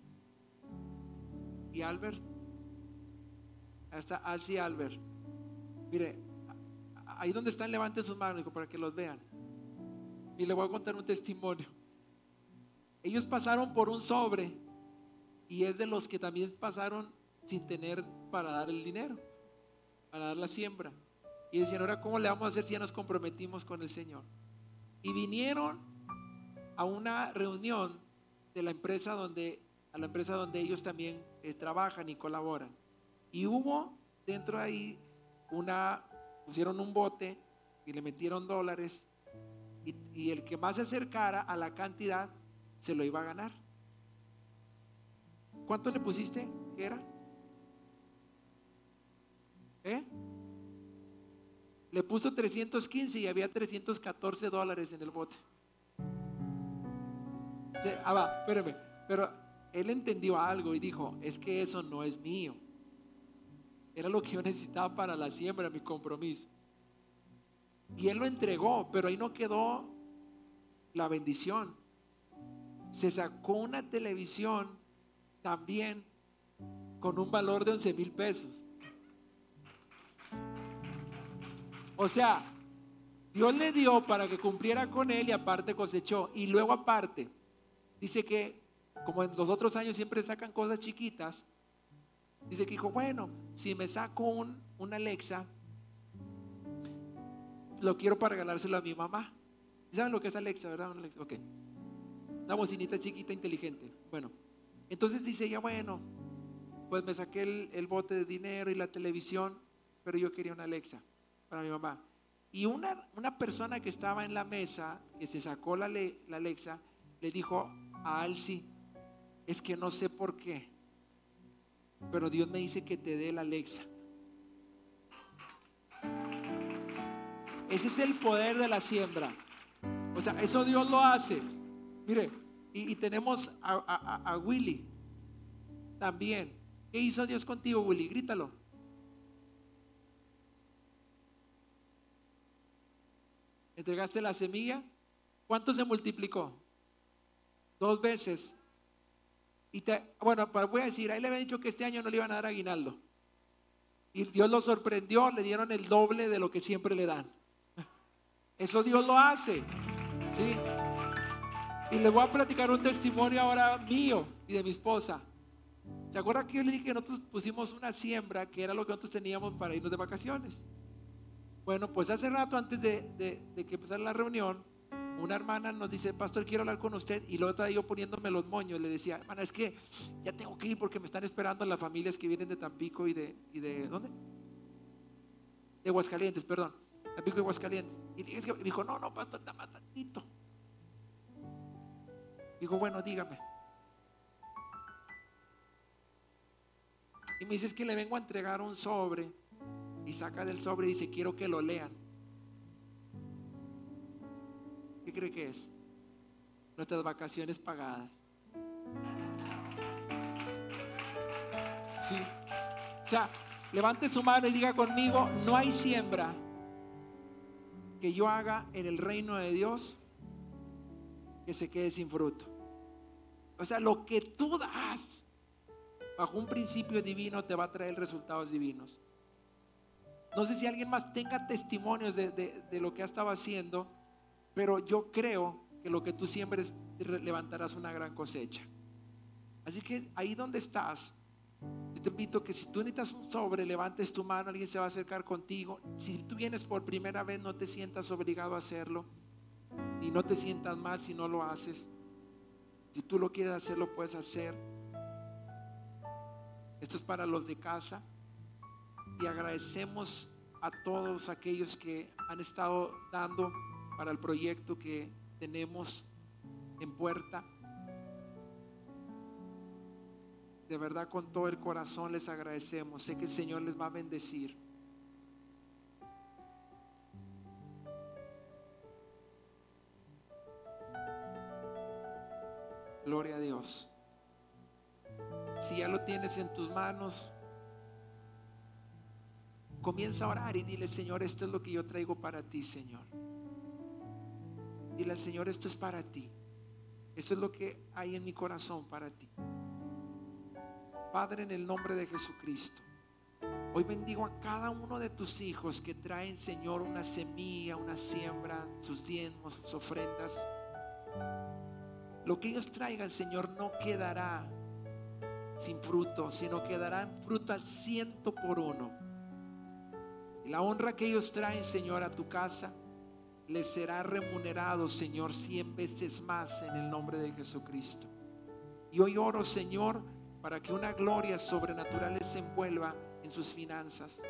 ¿Y Albert? Ahí está Alci y Albert. Mire, ahí donde están, levanten sus manos para que los vean. Y le voy a contar un testimonio. Ellos pasaron por un sobre y es de los que también pasaron sin tener para dar el dinero, para dar la siembra. Y decían, ahora, ¿cómo le vamos a hacer si ya nos comprometimos con el Señor? Y vinieron a una reunión de la empresa donde, a la empresa donde ellos también eh, trabajan y colaboran. Y hubo dentro de ahí una, pusieron un bote y le metieron dólares y, el que más se acercara a la cantidad se lo iba a ganar. ¿Cuánto le pusiste? ¿Qué era? ¿Eh? Le puso 315 y había 314 dólares en el bote. Ah, va, espérame. Pero él entendió algo y dijo, es que eso no es mío. Era lo que yo necesitaba para la siembra, mi compromiso. Y él lo entregó, pero ahí no quedó la bendición. Se sacó una televisión también con un valor de 11 mil pesos. O sea, Dios le dio para que cumpliera con él y aparte cosechó. Y luego aparte, dice que como en los otros años siempre sacan cosas chiquitas, dice que dijo, bueno, si me saco un, Alexa, lo quiero para regalárselo a mi mamá. ¿Saben lo que es Alexa, verdad? Alexa. Una bocinita chiquita, inteligente. Bueno, entonces dice ella, bueno, pues me saqué el, bote de dinero y la televisión, pero yo quería una Alexa para mi mamá. Y una, una persona que estaba en la mesa, que se sacó la, la Alexa, le dijo a Alci, es que no sé por qué, pero Dios me dice que te dé la Alexa. Ese es el poder de la siembra. O sea, eso Dios lo hace. Mire, y, tenemos a, Willy también. ¿Qué hizo Dios contigo, Willy? Grítalo. ¿Entregaste la semilla? ¿Cuánto se multiplicó? Dos veces. Y te, bueno, pues voy a decir, ahí le había dicho que este año no le iban a dar aguinaldo. Y Dios lo sorprendió, le dieron el doble de lo que siempre le dan. Eso Dios lo hace. ¿Sí? Y le voy a platicar un testimonio ahora mío y de mi esposa. ¿Se acuerda que yo le dije que nosotros pusimos una siembra que era lo que nosotros teníamos para irnos de vacaciones? Bueno, pues hace rato antes de, que empezara la reunión, una hermana nos dice, pastor, quiero hablar con usted. Y luego estaba yo poniéndome los moños. Le decía, hermana, es que ya tengo que ir porque me están esperando las familias que vienen de Tampico y de, y de ¿dónde? De Aguascalientes, perdón. Tampico y Aguascalientes. Y dijo, no, no, pastor, nada más tantito. Dijo, bueno, dígame. Y me dice, es que le vengo a entregar un sobre. Y saca del sobre y dice, quiero que lo lean. ¿Qué cree que es? Nuestras vacaciones pagadas. Sí. O sea, levante su mano y diga conmigo, no hay siembra que yo haga en el reino de Dios que se quede sin fruto. O sea, lo que tú das bajo un principio divino te va a traer resultados divinos. No sé si alguien más tenga testimonios de, lo que ha estado haciendo, pero yo creo que lo que tú siembres levantarás una gran cosecha. Así que ahí donde estás, yo te invito que si tú necesitas un sobre, levantes tu mano, alguien se va a acercar contigo. Si tú vienes por primera vez, no te sientas obligado a hacerlo. Y no te sientas mal si no lo haces. Si tú lo quieres hacer, lo puedes hacer. Esto es para los de casa. Y agradecemos a todos aquellos que han estado dando para el proyecto que tenemos en puerta. De verdad con todo el corazón les agradecemos. Sé que el Señor les va a bendecir. Gloria a Dios. Si ya lo tienes en tus manos, comienza a orar y dile, Señor, esto es lo que yo traigo para ti, Señor. Dile al Señor, esto es para ti. Esto es lo que hay en mi corazón para ti. Padre, en el nombre de Jesucristo. Hoy bendigo a cada uno de tus hijos que traen, Señor, una semilla, una siembra, sus diezmos, sus ofrendas. Lo que ellos traigan, Señor, no quedará sin fruto, sino quedarán fruto al ciento por uno. Y la honra que ellos traen, Señor, a tu casa, les será remunerado, Señor, cien veces más en el nombre de Jesucristo. Y hoy oro, Señor, para que una gloria sobrenatural les envuelva en sus finanzas.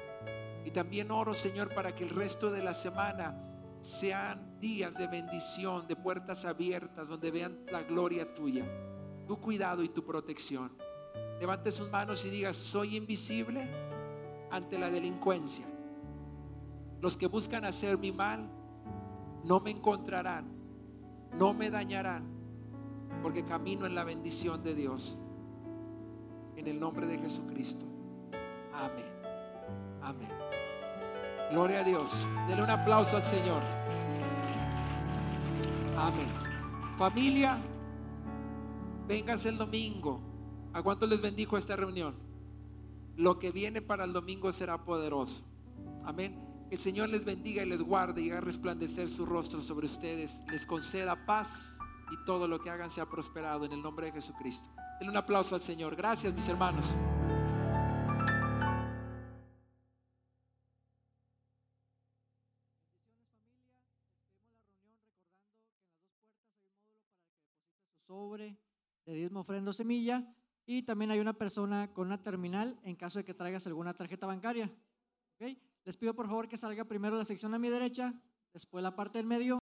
Y también oro, Señor, para que el resto de la semana sean días de bendición, de puertas abiertas, donde vean la gloria tuya, tu cuidado y tu protección. Levante sus manos y diga, soy invisible ante la delincuencia. Los que buscan hacer mi mal no me encontrarán, no me dañarán, porque camino en la bendición de Dios. En el nombre de Jesucristo. Amén. Amén. Gloria a Dios. Denle un aplauso al Señor. Amén. Familia, vengas el domingo. ¿A cuánto les bendijo esta reunión? Lo que viene para el domingo será poderoso. Amén. El Señor les bendiga y les guarde y haga resplandecer su rostro sobre ustedes. Les conceda paz y todo lo que hagan sea prosperado en el nombre de Jesucristo. Denle un aplauso al Señor. Gracias, mis hermanos. De diezmo, ofrenda semilla y también hay una persona con una terminal en caso de que traigas alguna tarjeta bancaria. ¿ok? Les pido por favor que salga primero la sección a mi derecha, después la parte del medio